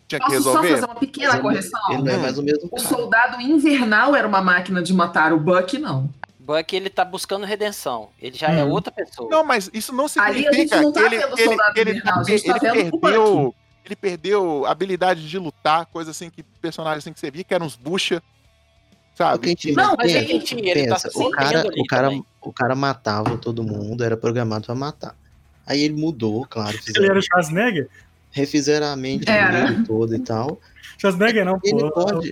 tinha que Posso só resolver? fazer uma pequena Mas correção? Ele não é mais o mesmo O cara. soldado invernal era uma máquina de matar, o Buck não. Buck, ele tá buscando redenção. Ele já é Hum. outra pessoa. Não, mas isso não Ali a gente significa não tá que ele, vendo que ele, soldado ele, invernal, a tá- gente tá ele vendo o perdeu. Ele perdeu a habilidade de lutar, coisa assim que personagens assim que você via, que eram uns bucha. Sabe? Não, mas pensa, ele tinha, ele tá pensa, se o cara, o, cara, também. o cara matava todo mundo, era programado pra matar. Aí ele mudou, claro, Ele era o Schwarzenegger? refizeram a mente Era. dele toda e tal. Schwarzenegger não, pô. Ele é o pode-.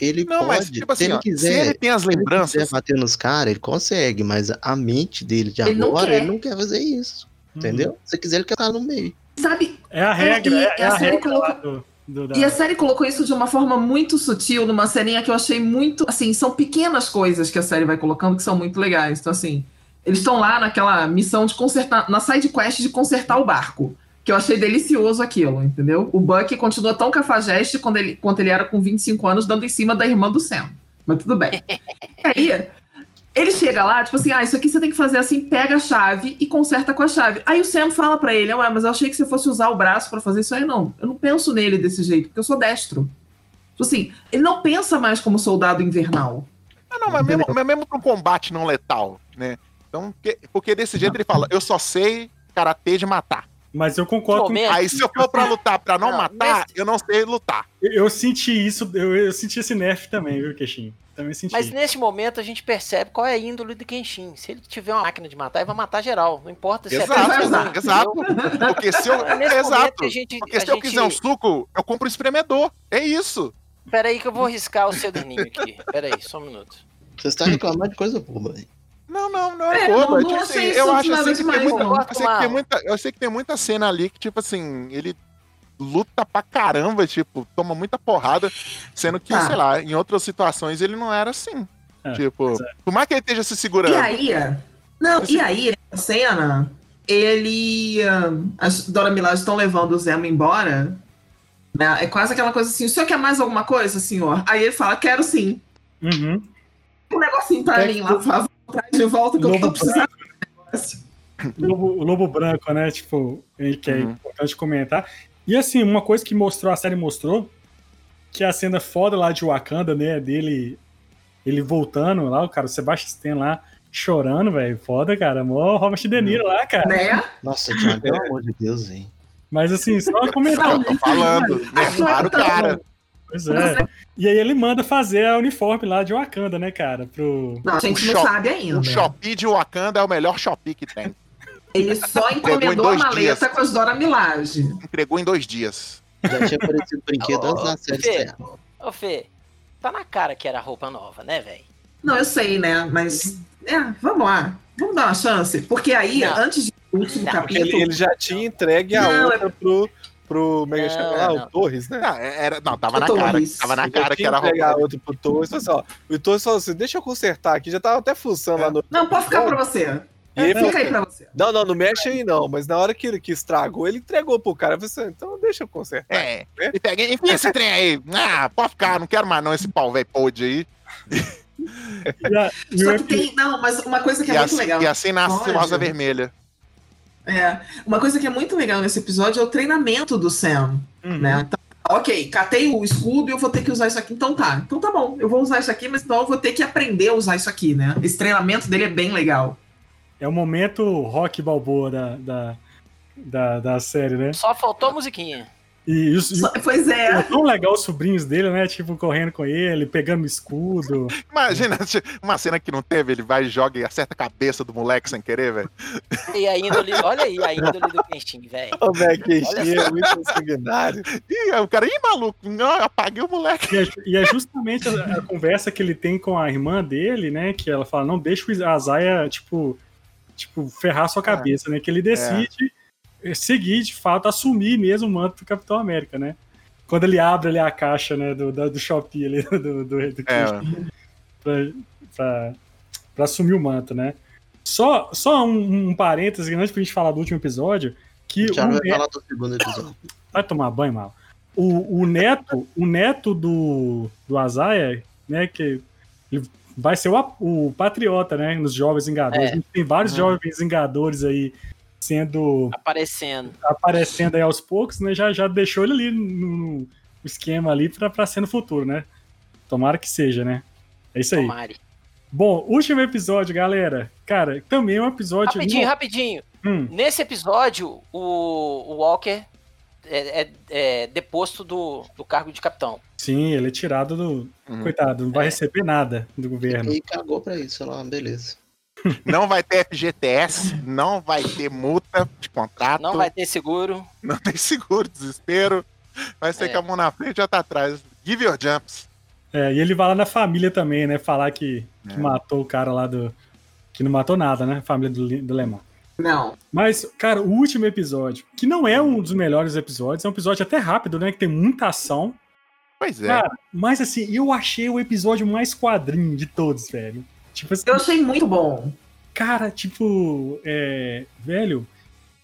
Ele Não, pode, mas tipo se assim, ele ó, quiser, se ele tem as se ele quiser lembranças, bater nos caras, ele consegue, mas a mente dele de Ele não agora, quer. ele não quer fazer isso. Entendeu? Se quiser, ele quer estar no meio. Sabe, É a regra, e é, é a a regra colocou- do, E a série colocou isso de uma forma muito sutil, numa ceninha que eu achei muito. Assim, são pequenas coisas que a série vai colocando que são muito legais. Então, assim, eles estão lá naquela missão de consertar, na side quest de consertar o barco. Que eu achei delicioso aquilo, entendeu? O Buck continua tão cafajeste quando ele, quanto ele era com 25 anos, dando em cima da irmã do Sam. Mas tudo bem. E aí, ele chega lá, tipo assim, ah, isso aqui você tem que fazer assim, pega a chave e conserta com a chave. Aí o Sam fala pra ele, ué, mas eu achei que você fosse usar o braço pra fazer isso aí. Não, eu não penso nele desse jeito, porque eu sou destro. Tipo assim, ele não pensa mais como soldado invernal. Ah, não, mas mesmo, mas mesmo pra um combate não letal, né? Então, porque, porque desse jeito ele fala, eu só sei karatê de matar. Mas eu concordo com. Aí se eu for pra lutar pra não, Não, matar, eu não sei lutar. Eu, eu senti isso, eu, eu senti esse nerf também, viu, Queixinho? Também senti. Mas nesse momento a gente percebe qual é a índole do Kenshin. Se ele tiver uma máquina de matar, ele vai matar geral. Não importa se Exato, é exato. entendeu? Porque se eu. Momento exato. a gente. Porque se eu gente- quiser um suco, eu compro um espremedor. É isso. Pera aí que eu vou riscar o pseudoninho aqui. Pera aí, só um minuto. Você está reclamando de coisa boba aí. Não, não, não é, É, bobo. não- é não tipo assim, eu acho assim que tem muita, não. eu sei que tem muita. Eu sei que tem muita cena ali que, tipo assim, ele luta pra caramba, tipo, toma muita porrada, sendo que, Tá. sei lá, em outras situações ele não era assim. É, tipo, é. por mais que ele esteja se segurando. E aí, não, e aí, nessa cena, ele. ah, As Dora Milaje estão levando o Zemo embora. Né? É quase aquela coisa assim: o senhor quer mais alguma coisa, senhor? Aí ele fala: quero sim. Uhum. Um negocinho pra Quer mim que- lá, por favor, traz de volta que eu tô Lobo precisando. O lobo, o lobo branco, né? Tipo, que é Uhum. importante comentar. E assim, uma coisa que mostrou, a série mostrou, que a cena foda lá de Wakanda, né? Dele ele voltando lá, o cara, o Sebastian Stan lá, chorando, velho. Foda, cara. Mó Robert De Niro lá, cara. Né? Nossa, Thiago, pelo amor de Deus, hein? Mas assim, só comentar. Eu tô falando, nerfaram o cara. Pois é. E aí ele manda fazer a uniforme lá de Wakanda, né, cara? Pro. Não, a gente O não shop- sabe ainda. O Shopee de Wakanda é o melhor Shopee que tem. Ele só encomendou a maleta dias. com as Dora Milaje. Entregou em dois dias. Já tinha aparecido brinquedo antes da série Fê. Ô, Fê, tá na cara que era roupa nova, né, velho? Não, eu sei, né? Mas. É, vamos lá. Vamos dar uma chance. Porque aí, Não. antes do último Não, capítulo. Ele, ele já tinha entregue a Não, outra pro, pro Mega Não, Chama lá, não. o Torres, né? Não, era, não tava O na cara. Tava na cara que era a roupa. outra pro Torres. Falou assim, ó, o Torres falou assim, deixa eu consertar aqui. Já tava até fuçando lá no... Não, pode ficar pra você. E ele falou Fica aí assim, pra você. não, não, não mexe aí não. Mas na hora que ele que estragou, ele entregou pro cara. Falei assim, então deixa eu consertar. É, e pega, enfia esse trem aí. Ah, pode ficar, não quero mais não esse pau velho pôde aí. E, a- e Só que tem. Não, mas uma coisa que é E muito assim, legal. e assim nasce Olha. Rosa Vermelha. É, uma coisa que é muito legal nesse episódio é o treinamento do Sam. Uhum. Né? Então, ok, catei o escudo e eu vou ter que usar isso aqui. Então tá. Então tá bom, eu vou usar isso aqui, mas então eu vou ter que aprender a usar isso aqui, né? Esse treinamento dele é bem legal. É o momento rock balboa da, da, da, da série, né? Só faltou a musiquinha. E, e Só- pois é. é tão legal os sobrinhos dele, né? Tipo, correndo com ele, pegando escudo. Imagina uma cena que não teve, ele vai, joga e acerta a cabeça do moleque sem querer, velho. E a índole, olha aí a índole do Kenshin, velho. O Mega Olha é muito sanguinário. Ih, aí o cara, ih, maluco, não, eu apaguei o moleque. E é, e é justamente a, a conversa que ele tem com a irmã dele, né? Que ela fala, não deixa o Azaia, tipo, tipo, ferrar sua cabeça, né? Que ele decide seguir, de fato, assumir mesmo o manto do Capitão América, né? Quando ele abre ali a caixa, né, do, da- do Shopee ali, do, do, do É, pra, pra, pra assumir o manto, né? Só, só um, um parêntese, antes pra gente falar do último episódio, que Já o vai Neto- falar do segundo episódio. vai tomar banho, mal. O, o neto, o neto do, do Azaia, né, que ele vai ser o, o patriota, né, nos Jovens Vingadores. É. A gente tem vários Uhum. Jovens Vingadores aí sendo Aparecendo. aparecendo aí aos poucos, né? Já, já deixou ele ali no, no esquema ali pra, pra ser no futuro, né? Tomara que seja, né? É isso aí. Tomare. Bom, último episódio, galera. Cara, também é um episódio. Rapidinho, rapidinho. Hum, Nesse episódio, o, o Walker é, é- é deposto do, do cargo de capitão. sim, ele é tirado do. Uhum. Coitado, não vai É. receber nada do governo. E cagou pra isso, sei lá, beleza. Não vai ter FGTS, não vai ter multa de contrato, Não vai ter seguro. não tem seguro, desespero. Vai ser É. com a mão na frente e outra atrás. Give your jumps. É, e ele vai lá na família também, né? Falar que, que É. matou o cara lá do. Que não matou nada, né? A família do, do Lemar. Não. Mas, cara, o último episódio, que não é um dos melhores episódios, é um episódio até rápido, né? Que tem muita ação. Pois é. Cara, mas assim, eu achei o episódio mais quadrinho de todos, velho. Tipo assim, Eu achei muito bom. cara, tipo, é, velho,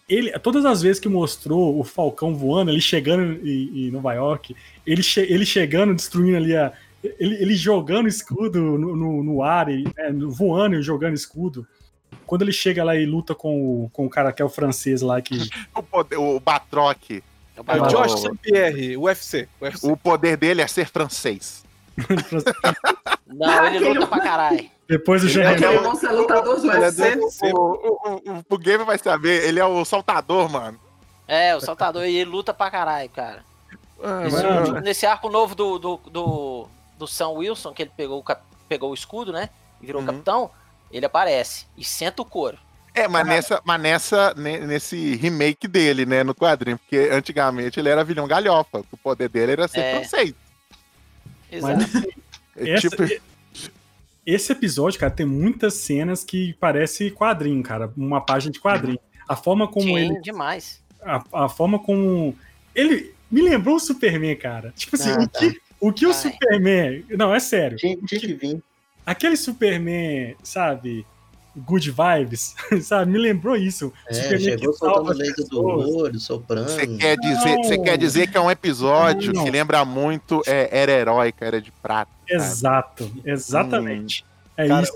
ele, todas as vezes que mostrou o Falcão voando, ele chegando em, em Nova York, ele, che- ele chegando, destruindo ali a. Ele, ele jogando escudo no, no, no ar, e, é, no- voando e jogando escudo. Quando ele chega lá e luta com o, com o cara que é o francês lá, que. O, poder- o Batroc, É o o. Josh St. Pierre, UFC. UFC. o poder dele é ser francês. Não, ele luta pra caralho. Depois o Ele Jean é irmão ser lutador do é UFC. do UFC. O, o, o, o Game vai saber, ele é o saltador, mano. É, o saltador, e ele luta pra caralho, cara. Ah, Esse- nesse arco novo do, do, do, do Sam Wilson, que ele pegou o, cap- pegou o escudo, né? E virou Uhum. capitão, ele aparece e senta o couro. É, mas nessa, mas nessa, ne- nesse remake dele, né, no quadrinho, porque antigamente ele era vilão galhofa, o poder dele era ser É. francês. Exato. É Essa- tipo, Esse episódio, cara, tem muitas cenas que parece quadrinho, cara. Uma página de quadrinho. A forma como Sim, ele. demais. A, a forma como. Ele me lembrou o Superman, cara. Tipo assim, Ah, o que, o, que o Ai. Superman. Não, é sério. Tinha que vir. Aquele Superman, sabe? Good vibes, sabe? Me lembrou isso. É, Superman chegou soltando do olho, soprando. você quer, dizer, você Não. quer dizer que é um episódio Não. que lembra muito é, Era Heróica, Era de Prata. sabe? Exato, exatamente. É Cara, isso.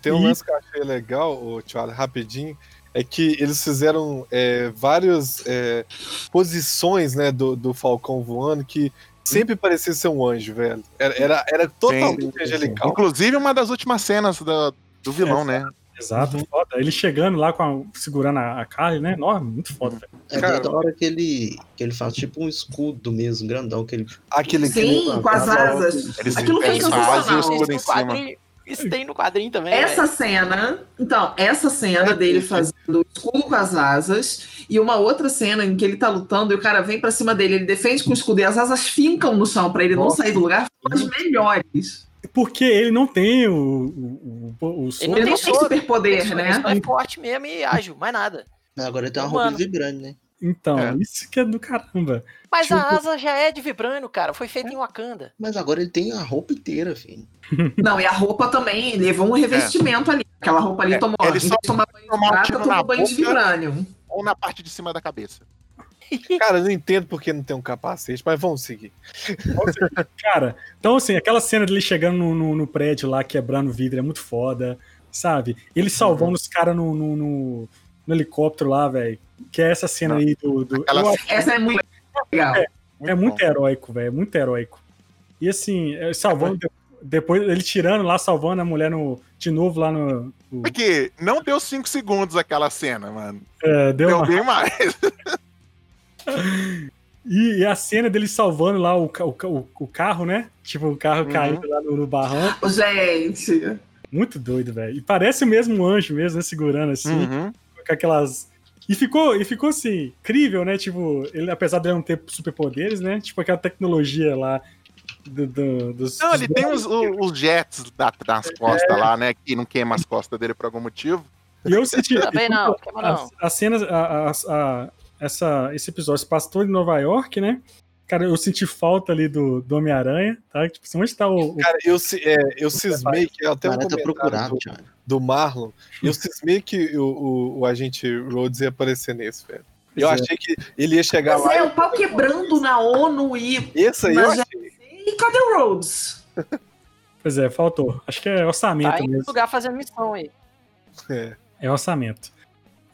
Tem um E- lance que eu achei legal, Thiago, rapidinho, é que eles fizeram é, várias é, posições né, do, do Falcão voando que sempre parecia ser um anjo, velho. Era, era, era totalmente sim, sim. angelical. Inclusive uma das últimas cenas do, do vilão, né? Exato, Uhum. foda. Ele chegando lá com a- segurando a, a Carly, né? Enorme, muito foda, velho. É Cara- da hora que ele, que ele faz tipo um escudo mesmo, grandão, que ele Aquele Sim, com as asas. Eles, Aquilo foi eles sensacional. cima. quadrinho, isso tem no quadrinho também. Essa né? cena, então, essa cena dele fazendo o escudo com as asas e uma outra cena em que ele tá lutando e o cara vem pra cima dele, ele defende com o escudo e as asas fincam no chão pra ele não Nossa. sair do lugar, foi as melhores. Porque ele não tem o, o, o, o Ele soro. Ele não tem superpoder, né? ele só é forte mesmo e ágil, mais nada. Agora ele tem uma roupa vibrante, né? Então, É. isso que é do caramba. Mas Tipo- a asa já é de vibrânio, cara. Foi feita em Wakanda. Mas agora ele tem a roupa inteira, filho. Não, e a roupa também levou um revestimento ali. Aquela roupa ali É, tomou. ele só de tomar banho de prata, tomou banho de vibrânio. Ou na parte de cima da cabeça. Cara, eu não entendo porque não tem um capacete, mas vamos seguir. Cara, então assim, aquela cena dele chegando no, no, no prédio lá, quebrando o vidro, é muito foda, sabe? Ele salvando os caras no, no, no- no helicóptero lá, velho. Que é essa cena aí do. do Aquela eu Essa é muito legal. que é muito heróico, velho. Muito heróico. E assim, é, salvando. de- Depois ele tirando lá, salvando a mulher no, de novo lá no. no- Porque não deu 5 segundos aquela cena, mano. é, deu Deu uma- bem mais. E, e a cena dele salvando lá o, o, o, o carro, né? Tipo, o carro Uhum. caindo lá no, no barrão. Gente, Muito doido, velho. E parece mesmo um anjo mesmo, né? Segurando assim. Uhum. com aquelas. E ficou, e ficou assim, incrível, né? Tipo, ele, apesar de ele não ter superpoderes, né? Tipo aquela tecnologia lá do, do- dos. Não, ele dos- tem os, os- jets da, nas costas lá, né? Que não queima as costas dele por algum motivo. E eu senti. Também não, queima não. As, as cenas, a, a- a- essa, esse episódio se passou em Nova York, né? Cara, eu senti falta ali do, do Homem-Aranha, tá? Tipo, assim, onde tá o. o- Cara, eu, é, eu cismei que até um O cara tá comentário procurado, do, do Marlon, eu cismei que o, o, o agente Rhodes ia aparecer nesse, velho. Eu é. achei que ele ia chegar mas lá. é o pau quebrando na ONU e. Esse aí Mas eu já- achei. E cadê o Rhodes? Pois é, faltou. Acho que é orçamento Tá em mesmo. lugar fazendo missão aí. É. É orçamento.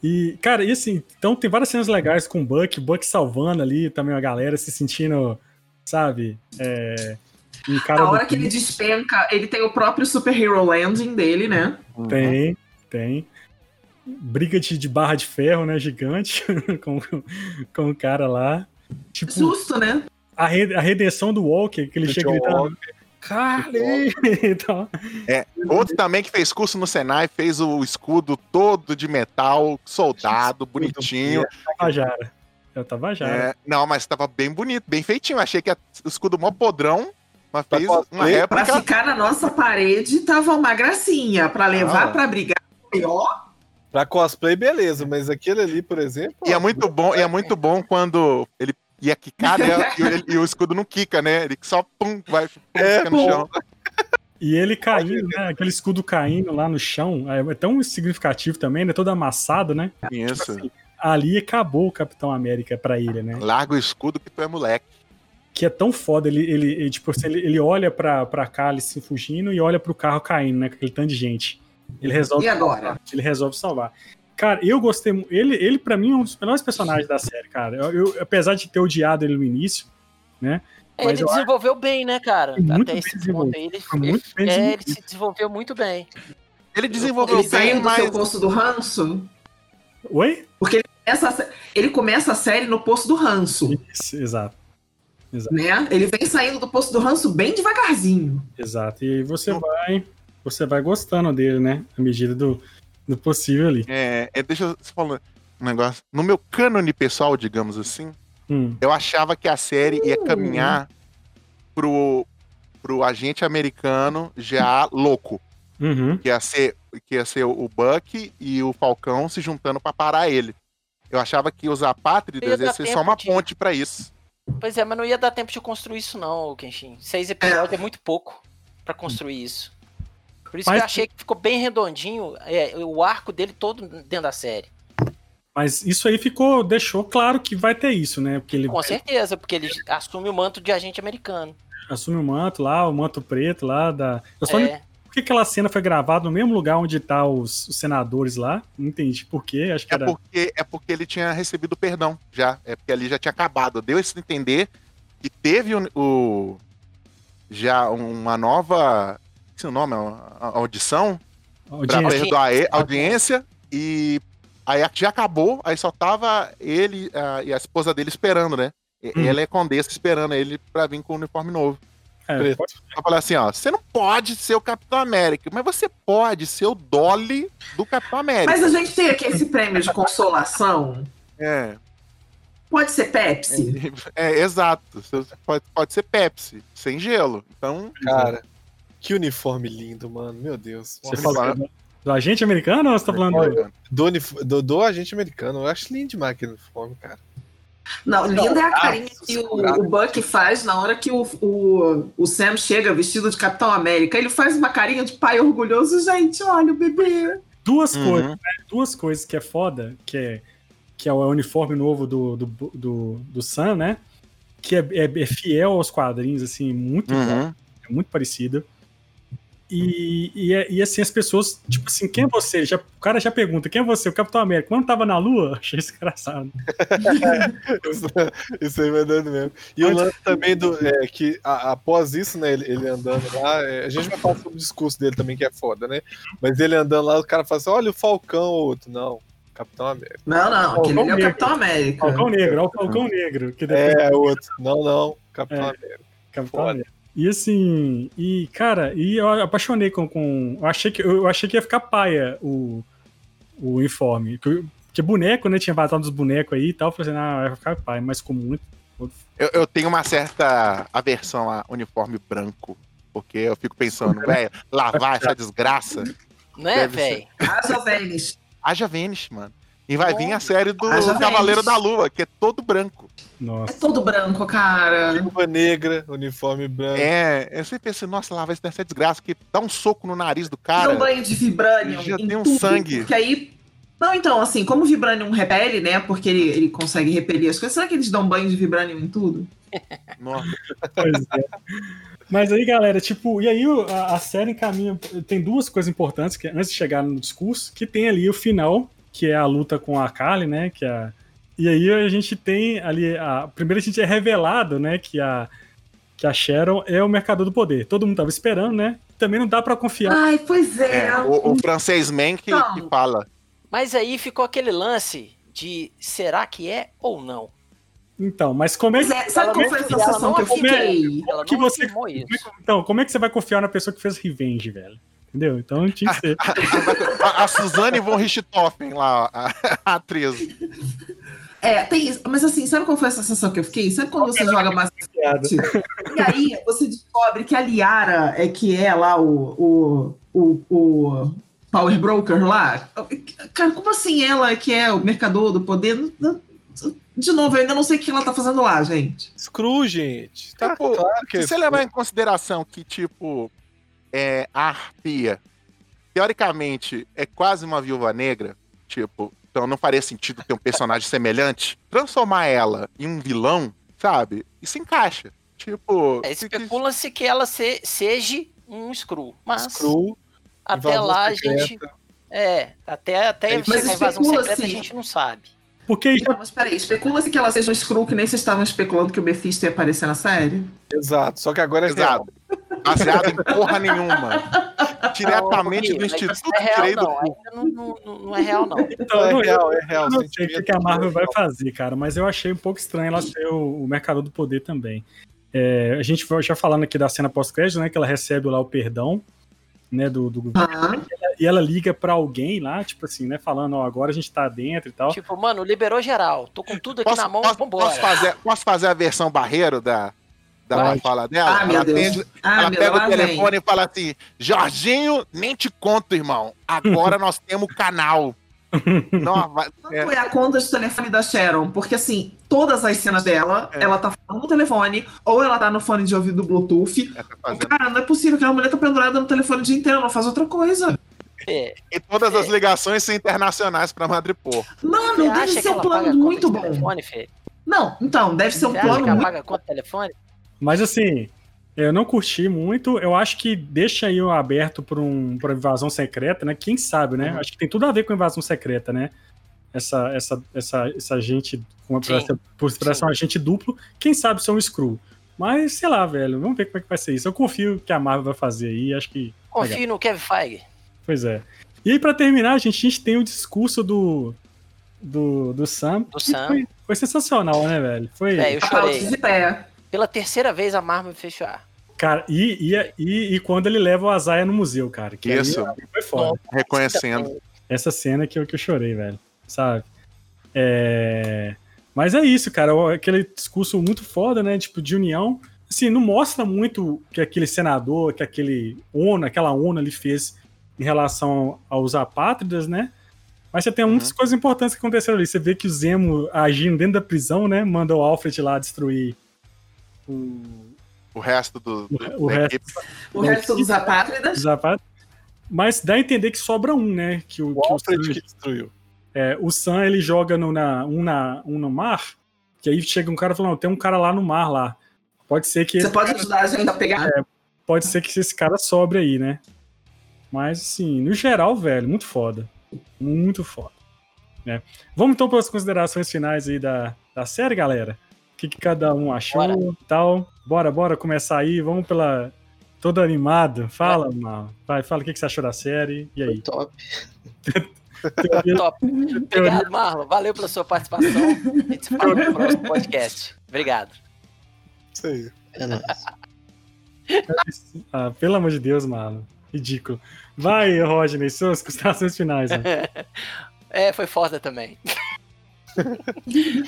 E, cara, e assim, então tem várias cenas legais com o Buck, Buck salvando ali também a galera, se sentindo, sabe, é, um cara A hora que ele despenca, ele tem o próprio Super Hero Landing dele, né? Tem, tem. Briga de, de barra de ferro, né, gigante, com, com o cara lá. Tipo, Justo, né? a, re- a redenção do Walker, que ele Do chega John gritando, Carly! então, Outro também que fez curso no Senai, fez o escudo todo de metal, soldado, bonitinho. Tabajara. É o Tabajara. É, não, mas tava bem bonito, bem feitinho. Achei que o escudo mó podrão. Mas Pra fez uma cosplay, Pra réplica. ficar na nossa parede tava uma gracinha. Pra levar Ah. pra brigar, pior. Pra cosplay, beleza, mas aquele ali, por exemplo. E é muito bom, e é muito bom quando ele ia quicar, né? e, ele- e o escudo não quica, né? Ele só pum, vai pum, É, fica no pô. chão. E ele caindo, né? Aquele escudo caindo lá no chão, é tão significativo também, né? Todo amassado, né? Isso. Ali acabou o Capitão América pra ele, né? Larga o escudo que tu é moleque. Que é tão foda, ele, ele, ele, tipo, assim, ele, ele olha pra, pra Cálice fugindo e olha pro carro caindo, né? Com aquele tanto de gente. Ele resolve E agora? ele resolve salvar. Cara, eu gostei. Ele, ele para mim, é um dos melhores personagens da série, cara. Eu, eu- apesar de ter odiado ele no início, né? É, Mas ele eu desenvolveu bem, né, cara? Muito Até bem esse ponto aí. Ele, Foi muito bem é, ele se desenvolveu muito bem. Ele desenvolveu Ele bem, saindo do seu mas. posto do ranço. Oi? Essa, sé- ele começa a série no posto do ranço, Isso, exato. né? Ele vem saindo do posto do ranço bem devagarzinho. Exato. E aí você vai. Você vai gostando dele, né? À medida do, do possível ali. É, é, deixa eu te falar um negócio. No meu cânone pessoal, digamos assim, Hum, eu achava que a série ia caminhar pro, pro agente americano já louco. uhum. Que ia ser, que ia ser o Buck e o Falcão se juntando pra parar ele. Eu achava que os apátridas ia ser só uma de- ponte pra isso. Pois é, mas não ia dar tempo de construir isso, não, Kenshin. Seis episódios é, muito pouco pra construir isso. Por isso Mas- que eu achei que ficou bem redondinho é, o arco dele todo dentro da série. Mas isso aí ficou. Deixou claro que vai ter isso, né? Porque ele Com certeza, porque ele assume o manto de agente americano. assume o manto lá, o manto preto lá da. Eu só É, Por que aquela cena foi gravada no mesmo lugar onde tá os, os senadores lá? Não entendi por quê. Acho que É era. porque, é porque ele tinha recebido perdão já. É porque ali já tinha acabado. Deu esse entender que teve o, o- já uma nova. Esse é o nome? A, a audição pra audiência. perdoar a audiência. E aí já acabou. Aí só tava ele ah, e a esposa dele esperando, né? E- Hum. Ela é condessa esperando ele pra vir com o uniforme novo. É, pode- Eu falei assim, ó, você não pode ser o Capitão América, mas você pode ser o Dolly do Capitão América. Mas a gente tem aqui esse prêmio de consolação. É, Pode ser Pepsi? é, exato. Você Pode, pode ser Pepsi, sem gelo. Então, Cara, que uniforme lindo, mano. Meu Deus. Você falou do, do agente americano ou você tá falando do. Do, unif- do, do agente americano. Eu acho lindo demais aquele uniforme, cara. Não, linda é a braços, carinha que o, o Buck faz na hora que o, o, o Sam chega vestido de Capitão América. Ele faz uma carinha de pai orgulhoso. Gente, olha o bebê. Duas Uhum. coisas, né? Duas coisas que é foda, que é, que é o uniforme novo do, do, do, do Sam, né? Que é, é- é fiel aos quadrinhos, assim, muito bom. uhum. é muito parecido. E, e, é- e, assim, as pessoas, tipo assim, quem é você? Já, o cara já pergunta, quem é você? O Capitão América. Quando tava na Lua, achei isso engraçado. Isso, isso aí vai dando mesmo. E o lance também do. É, que a- após isso, né, ele, ele andando lá, é, a gente vai falar sobre o discurso dele também, que é foda, né? Mas ele andando lá, o cara fala assim: olha o Falcão, outro. Não, Capitão América. Não, não, aquele ali é o Negro. Capitão América. Falcão Negro, olha o Falcão Negro. Que depois É, outro. Não, não, Capitão É. América. Capitão foda. América. E assim, e cara, e eu apaixonei com. com eu, achei que, eu achei que ia ficar paia o, o uniforme. Que, que boneco, né? Tinha vazado dos bonecos aí e tal. Eu falei assim, ah, vai ficar paia, mas ficou muito. Eu, eu tenho uma certa aversão a uniforme branco. Porque eu fico pensando, velho, lavar essa desgraça. não é, velho? Asa Vênus. Haja Vênus, mano. E vai vir a série do Cavaleiro da Lua, que é todo branco. É Nossa. todo branco, cara. Luva negra, uniforme branco. É, eu sempre pensei, nossa, lavar isso dessa desgraça, que dá um soco no nariz do Dá um cara. banho de vibranium. já em tem um tudo, sangue. Porque aí. Não, então, assim, como o Vibranium repele, né? Porque ele, ele consegue repelir as coisas. Será que eles dão banho de Vibranium em tudo? Nossa, Pois é. Mas aí, galera, tipo, e aí a, a série encaminha. Tem duas coisas importantes que antes de chegar no discurso, que tem ali o final, que é a luta com a Kali, né? Que é a, e aí a gente tem ali. A, primeiro a gente é revelado, né? Que a, que a Sharon é o mercador do poder. Todo mundo tava esperando, né? Também não dá pra confiar. Ai, pois é. é, o, o francês man que, Não. que fala. Mas aí ficou aquele lance de será que é ou não? Então, mas como é que. é, sabe qual foi a sensação que eu fiquei? Ela que não você- isso. Então, como é que você vai confiar na pessoa que fez Revenge, velho? Entendeu? Então tinha que ser. A, a Suzane von Richthofen lá, a, a atriz. É, tem isso. Mas assim, sabe qual foi a sensação que eu fiquei? Sabe quando você joga Master E aí você descobre que a Liara é que é lá o, o, o, o Power Broker lá? Cara, como assim ela que é o mercador do poder? De novo, eu ainda não sei o que ela tá fazendo lá, gente. Screw, gente. Tá Tipo, claro que é Se você levar em consideração que, tipo, é, a arpia, teoricamente, é quase uma viúva negra, tipo, então não faria sentido ter um personagem semelhante. Transformar ela em um vilão, sabe? Isso encaixa. Tipo. É, se- Especula-se que ela se- seja um Screw. Mas Screw, até lá a secreta. gente. É, até, até Mas chegar a invasão secreta a gente não sabe. Porque Não, mas peraí, especula-se que ela seja um Screw, que nem vocês estavam especulando que o Mephisto ia aparecer na série? Exato, só que agora é real. Exato. Baseado em porra nenhuma. Diretamente do Instituto não é real, Tirei do não. Não, não, não- é real, não. então, É eu- real, é real. Eu não sei o que, a Marvel é vai real. fazer, cara, mas eu achei um pouco estranho ela ser o, o Mercador do Poder também. É, a gente foi já falando aqui da cena pós-crédito, né? Que ela recebe lá o perdão, né? Do, do Aham. e ela liga pra alguém lá, tipo assim, né? Falando, ó, agora a gente tá dentro e tal. Tipo, mano, liberou geral. Tô com tudo aqui Posso, na mão, posso- vambora. posso fazer, posso fazer a versão barreiro da, da fala dela? Ah, ela Deus. atende- Ah, ela meu pega lá o vem. telefone e fala assim: Jorginho, nem te conto, irmão. Agora nós temos canal. Não, vai- é, Foi a conta de telefone da Sharon, porque assim, todas as cenas dela, É. ela tá falando no telefone, ou ela tá no fone de ouvido Bluetooth. é, tá fazendo. Cara, não é possível que a mulher tá pendurada no telefone o dia inteiro, não faz outra coisa. É, E todas as ligações são internacionais pra Madripoor. Não, você deve ser um ela plano muito bom. telefone? Não, então, deve ser um Você acha plano que ela muito. paga conta de telefone? Mas assim, eu não curti muito. Eu acho que deixa aí o aberto pra, um, pra invasão secreta, né? Quem sabe, né? Uhum. Acho que tem tudo a ver com invasão secreta, né? Essa, essa, essa, essa gente, com Sim. essa, por por ser um agente duplo, quem sabe ser um Screw. Mas, sei lá, velho, vamos ver como é que vai ser isso. Eu confio que a Marvel vai fazer aí, acho que. Confio no Kevin Feige. Pois é. E aí, pra terminar, gente, a gente tem o discurso do. Do, do Sam. Do Sam. Foi, foi sensacional, né, velho? Foi. É, eu Aplausos chorei. Pela terceira vez a Marvel me fez chorar. Cara, e, e, e, e quando ele leva o Azaia no museu, cara. Que aí Isso. foi foda. Reconhecendo. Essa cena que eu, que eu chorei, velho. Sabe? É... Mas é isso, cara. Aquele discurso muito foda, né? Tipo, de união. Assim, não mostra muito que aquele senador, que aquele ONU, aquela ONU ali fez em relação aos apátridas, né? Mas você tem muitas coisas importantes que aconteceram ali. Você vê que o Zemo agindo dentro da prisão, né? Manda o Alfred lá destruir o, O resto do, do- o resto equipe. O resto dos apátridas. Mas dá a entender que sobra um, né? Que o, O que o Sam- que destruiu. É, o Sam ele joga no, na, um, na, um no mar, que aí chega um cara falando, tem um cara lá no mar lá. Pode ser que Você pode ajudar a gente a pegar? pode ser que esse cara sobre aí, né? Mas assim, no geral, velho, muito foda. Muito foda. Né? Vamos então para as considerações finais aí da, da série, galera. O que, que cada um achou Bora. e tal. Bora, bora começar aí. Vamos pela. Todo animado. Fala, Mal. Vai, fala o que, que você achou da série. E Foi aí? top. Top. Obrigado, Marlon. Valeu pela sua participação. A gente se fala no próximo podcast. Obrigado. Isso aí. É nóis. Ah, pelo amor de Deus, mano. Ridículo. Vai, Rodney, suas considerações finais. né? É, foi foda também.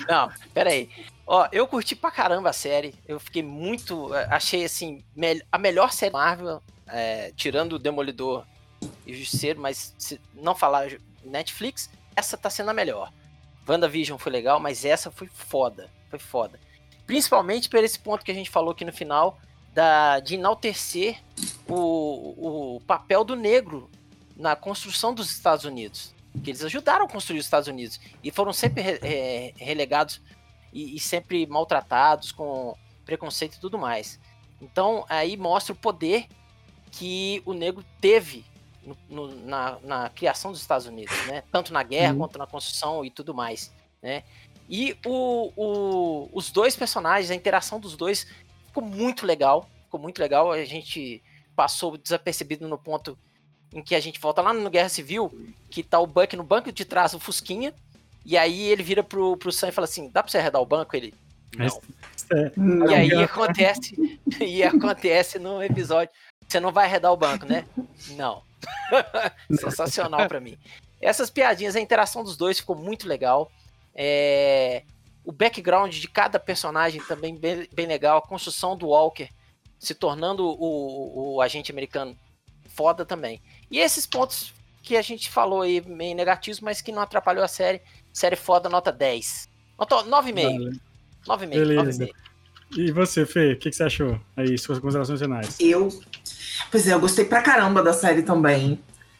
Não, pera aí. Ó, eu curti pra caramba a série. Eu fiquei muito. eh, Achei assim, a melhor série Marvel, eh, tirando o Demolidor e o Justiceiro, mas se não falar Netflix, essa tá sendo a melhor. WandaVision foi legal, mas essa foi foda. Foi foda. Principalmente por esse ponto que a gente falou aqui no final, da, de enaltecer o, o papel do negro na construção dos Estados Unidos. Que eles ajudaram a construir os Estados Unidos. E foram sempre re- eh, relegados e, e sempre maltratados com preconceito e tudo mais. Então aí mostra o poder que o negro teve no- no- na, na criação dos Estados Unidos, né? Tanto na guerra Uhum. quanto na construção e tudo mais, né? E o, o- os dois personagens, a interação dos dois ficou muito legal, ficou muito legal. A gente passou desapercebido no ponto em que a gente volta lá no Guerra Civil, que tá o Buck no banco de trás, o Fusquinha, e aí ele vira pro, pro Sam e fala assim, dá pra você arredar o banco? Ele, não. É, Não. E aí acontece, e acontece no episódio, você não vai arredar o banco, né? Não. Sensacional pra mim. Essas piadinhas, a interação dos dois ficou muito legal. É, o background de cada personagem também bem, bem legal. A construção do Walker se tornando o, o agente americano foda também. E esses pontos que a gente falou aí meio negativos, mas que não atrapalhou a série. Série foda, nota 10. Nota 9,5. 9,5. Beleza. E você, Fê, o que, que, você achou? Aí, suas considerações finais. Eu. Pois é, eu gostei pra caramba da série também.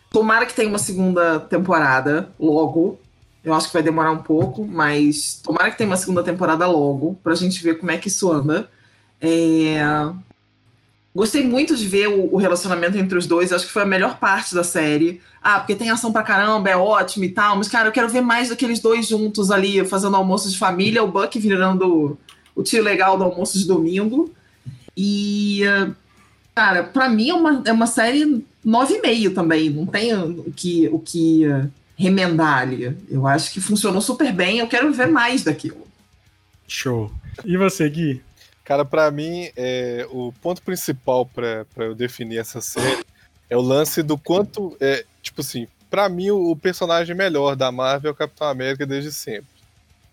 Tomara que tenha uma segunda temporada logo. Eu acho que vai demorar um pouco, mas tomara que tenha uma segunda temporada logo, pra gente ver como é que isso anda. É... Gostei muito de ver o, relacionamento entre os dois, acho que foi a melhor parte da série. Ah, porque tem ação pra caramba, é ótimo e tal, mas, cara, eu quero ver mais daqueles dois juntos ali, fazendo almoço de família, o Buck virando o tio legal do almoço de domingo. E, cara, pra mim é uma, é uma série 9,5 também, não tem o que, o que remendar ali. Eu acho que funcionou super bem, eu quero ver mais daquilo. Show. E você, Gui? Cara, para mim, é, o ponto principal para eu definir essa série é o lance do quanto. É, tipo assim, para mim, o, o, personagem melhor da Marvel é o Capitão América desde sempre.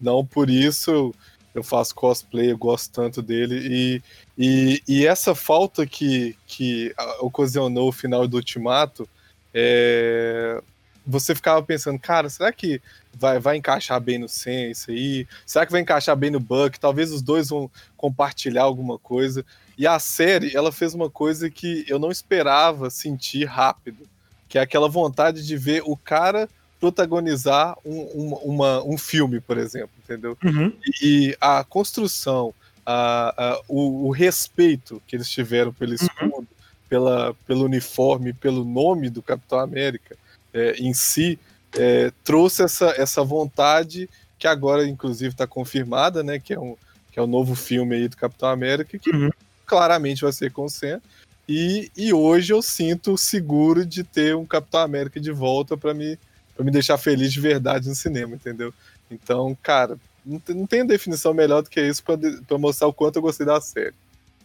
Não por isso eu faço cosplay, eu gosto tanto dele. E, e, e essa falta que, que ocasionou o final do Ultimato, é, você ficava pensando, cara, será que vai, vai encaixar bem no Sen isso aí? Será que vai encaixar bem no Buck? Talvez os dois vão compartilhar alguma coisa. E a série, ela fez uma coisa que eu não esperava sentir rápido, que é aquela vontade de ver o cara protagonizar um, um, uma, um filme, por exemplo, entendeu? Uhum. E, a construção, a, a o, o, respeito que eles tiveram pelo uhum. escudo, uhum. pela, pelo uniforme, pelo nome do Capitão América é, em si, é, trouxe essa, essa vontade que agora, inclusive, está confirmada, né? Que é, um, que é o um novo filme aí do Capitão América, que uhum. claramente vai ser com o Sam. E, e hoje eu sinto seguro de ter um Capitão América de volta para me, pra me deixar feliz de verdade no cinema, entendeu? Então, cara, não tem, não tem definição melhor do que isso para mostrar o quanto eu gostei da série.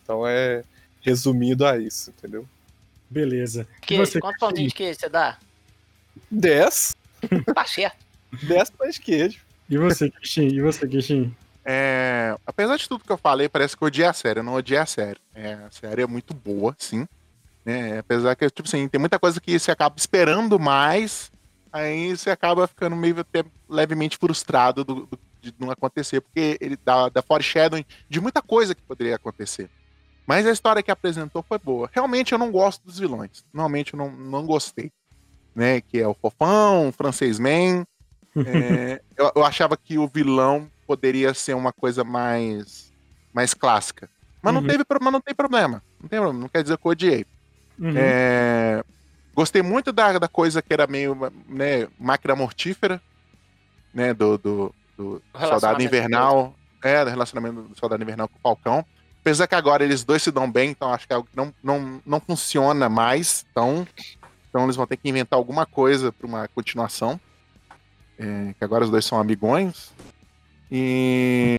Então é resumido a isso, entendeu? Beleza. Que, você, quanto pãozinho de queijo você dá? 10. Tá certo. 10 pães de queijo. E você, Kishin? E você, Kishin? É, apesar de tudo que eu falei, parece que eu odiei a série. Eu não odiei a série. É, a série é muito boa, sim. É, apesar que, tipo assim, tem muita coisa que você acaba esperando mais, aí você acaba ficando meio até levemente frustrado do, do, de não acontecer, porque ele dá, dá foreshadowing de muita coisa que poderia acontecer. Mas a história que apresentou foi boa. Realmente eu não gosto dos vilões. Normalmente eu não, não gostei né? Que é o Fofão, o Francês Man. É, eu, eu, achava que o vilão poderia ser uma coisa mais, mais clássica. Mas, uhum. não teve, mas não tem problema. Não tem problema, não quer dizer que eu odiei. Uhum. É, gostei muito da, da coisa que era meio né, máquina mortífera, né? Do, do, do Soldado Invernal. É, do relacionamento do Soldado Invernal com o Falcão. Apesar que agora eles dois se dão bem, então acho que é algo que não, não, não funciona mais. Então, então eles vão ter que inventar alguma coisa para uma continuação. É, que agora os dois são amigões. E.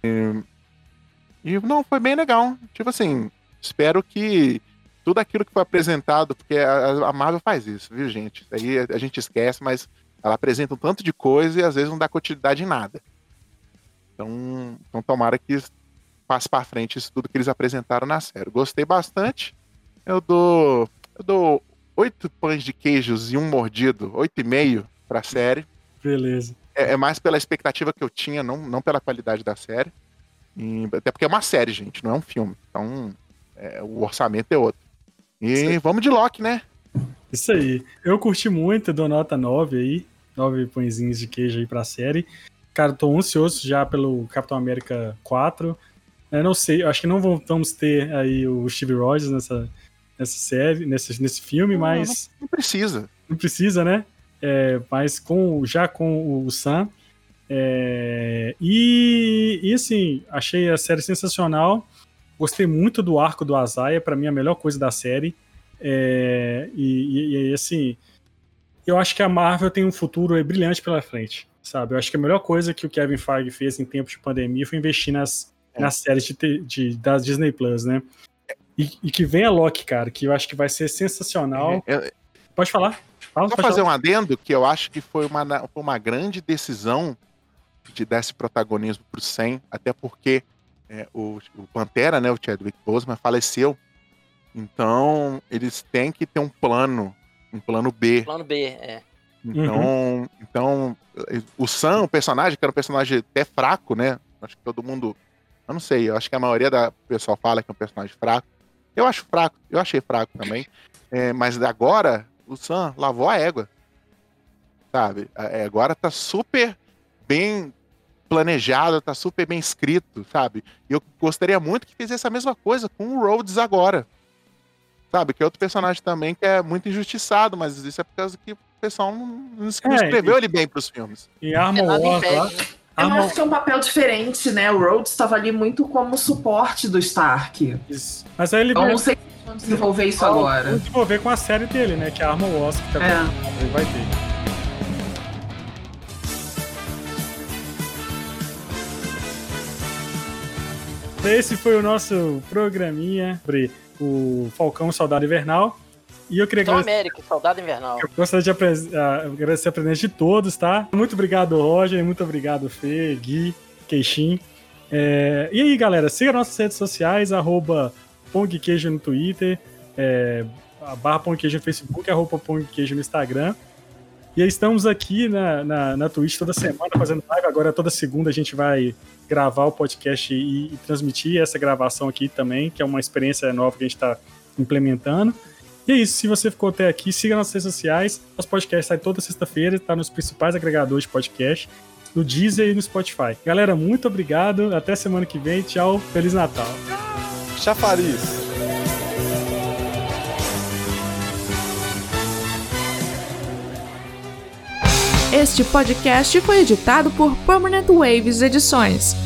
E não, foi bem legal. Tipo assim, espero que tudo aquilo que foi apresentado, porque a, a Marvel faz isso, viu, gente? Aí a gente esquece, mas ela apresenta um tanto de coisa e às vezes não dá continuidade em nada. Então, então tomara que passe para frente isso tudo que eles apresentaram na série. Gostei bastante. Eu dou, eu dou oito pães de queijos e um mordido, oito e meio pra série. Beleza. É, é, mais pela expectativa que eu tinha, não, não pela qualidade da série. E, até porque é uma série, gente, não é um filme. Então, é, o orçamento é outro. E vamos de Loki, né? Isso aí. Eu curti muito, dou nota 9 aí. Nove pãezinhos de queijo aí pra série. Cara, tô ansioso já pelo Capitão América 4. Eu não sei, acho que não vamos ter aí o Steve Rogers nessa, nessa série, nesse, nesse filme, não, mas. Não, precisa. Não precisa, né? É, mas com, já com o Sam. É, e, e assim, achei a série sensacional. Gostei muito do arco do Azaia, para mim a melhor coisa da série. É, e, e, e, assim, eu acho que a Marvel tem um futuro brilhante pela frente, sabe? Eu acho que a melhor coisa que o Kevin Feige fez em tempos de pandemia foi investir nas, é. nas séries de, de, da Disney Plus, né? E, e, que venha Loki, cara, que eu acho que vai ser sensacional. É, é, pode falar. Fala, Vou fazer falar. um adendo que eu acho que foi uma, foi uma grande decisão de dar esse protagonismo pro Sam, até porque é, o, o Pantera, né, o Chadwick Boseman, faleceu. Então, eles têm que ter um plano, um plano B. Plano B, é. Então, uhum. então o Sam, o personagem, que era um personagem até fraco, né? Acho que todo mundo. Eu não sei, eu acho que a maioria da pessoal fala que é um personagem fraco. Eu acho fraco, eu achei fraco também. É, mas agora, o Sam lavou a égua. Sabe? É, agora tá super bem planejado, tá super bem escrito, sabe? E eu gostaria muito que fizesse a mesma coisa com o Rhodes agora. Sabe? Que é outro personagem também que é muito injustiçado, mas isso é por causa que o pessoal não, não escreveu é, ele bem pros filmes. E Armor é War lá. Eu acho que é um papel diferente, né? O Rhodes estava ali muito como suporte do Stark. Isso. Mas aí ele. Eu não sei como desenvolver isso agora. Vamos desenvolver com a série dele, né? Que é a Armor Wars, que tá é. vai ter. Esse foi o nosso programinha sobre o Falcão Soldado Invernal. E eu queria Capitão América, Soldado Invernal. Eu gostaria de agradecer a presença de todos, tá? Muito obrigado, Roger. Muito obrigado, Fê, Gui, Queixim. É... E aí, galera, siga nossas redes sociais, arroba Pongqueijo no Twitter, é... barra Pongqueijo no Facebook, arroba Pongqueijo no Instagram. E aí estamos aqui na, na, na Twitch toda semana fazendo live. Agora, toda segunda, a gente vai gravar o podcast e, e, transmitir essa gravação aqui também, que é uma experiência nova que a gente está implementando. E é isso, se você ficou até aqui, siga nas redes sociais. Nosso podcast sai toda sexta-feira, está nos principais agregadores de podcast, no Deezer e no Spotify. Galera, muito obrigado, até semana que vem, tchau, Feliz Natal. Chafariz. Este podcast foi editado por Permanent Waves Edições.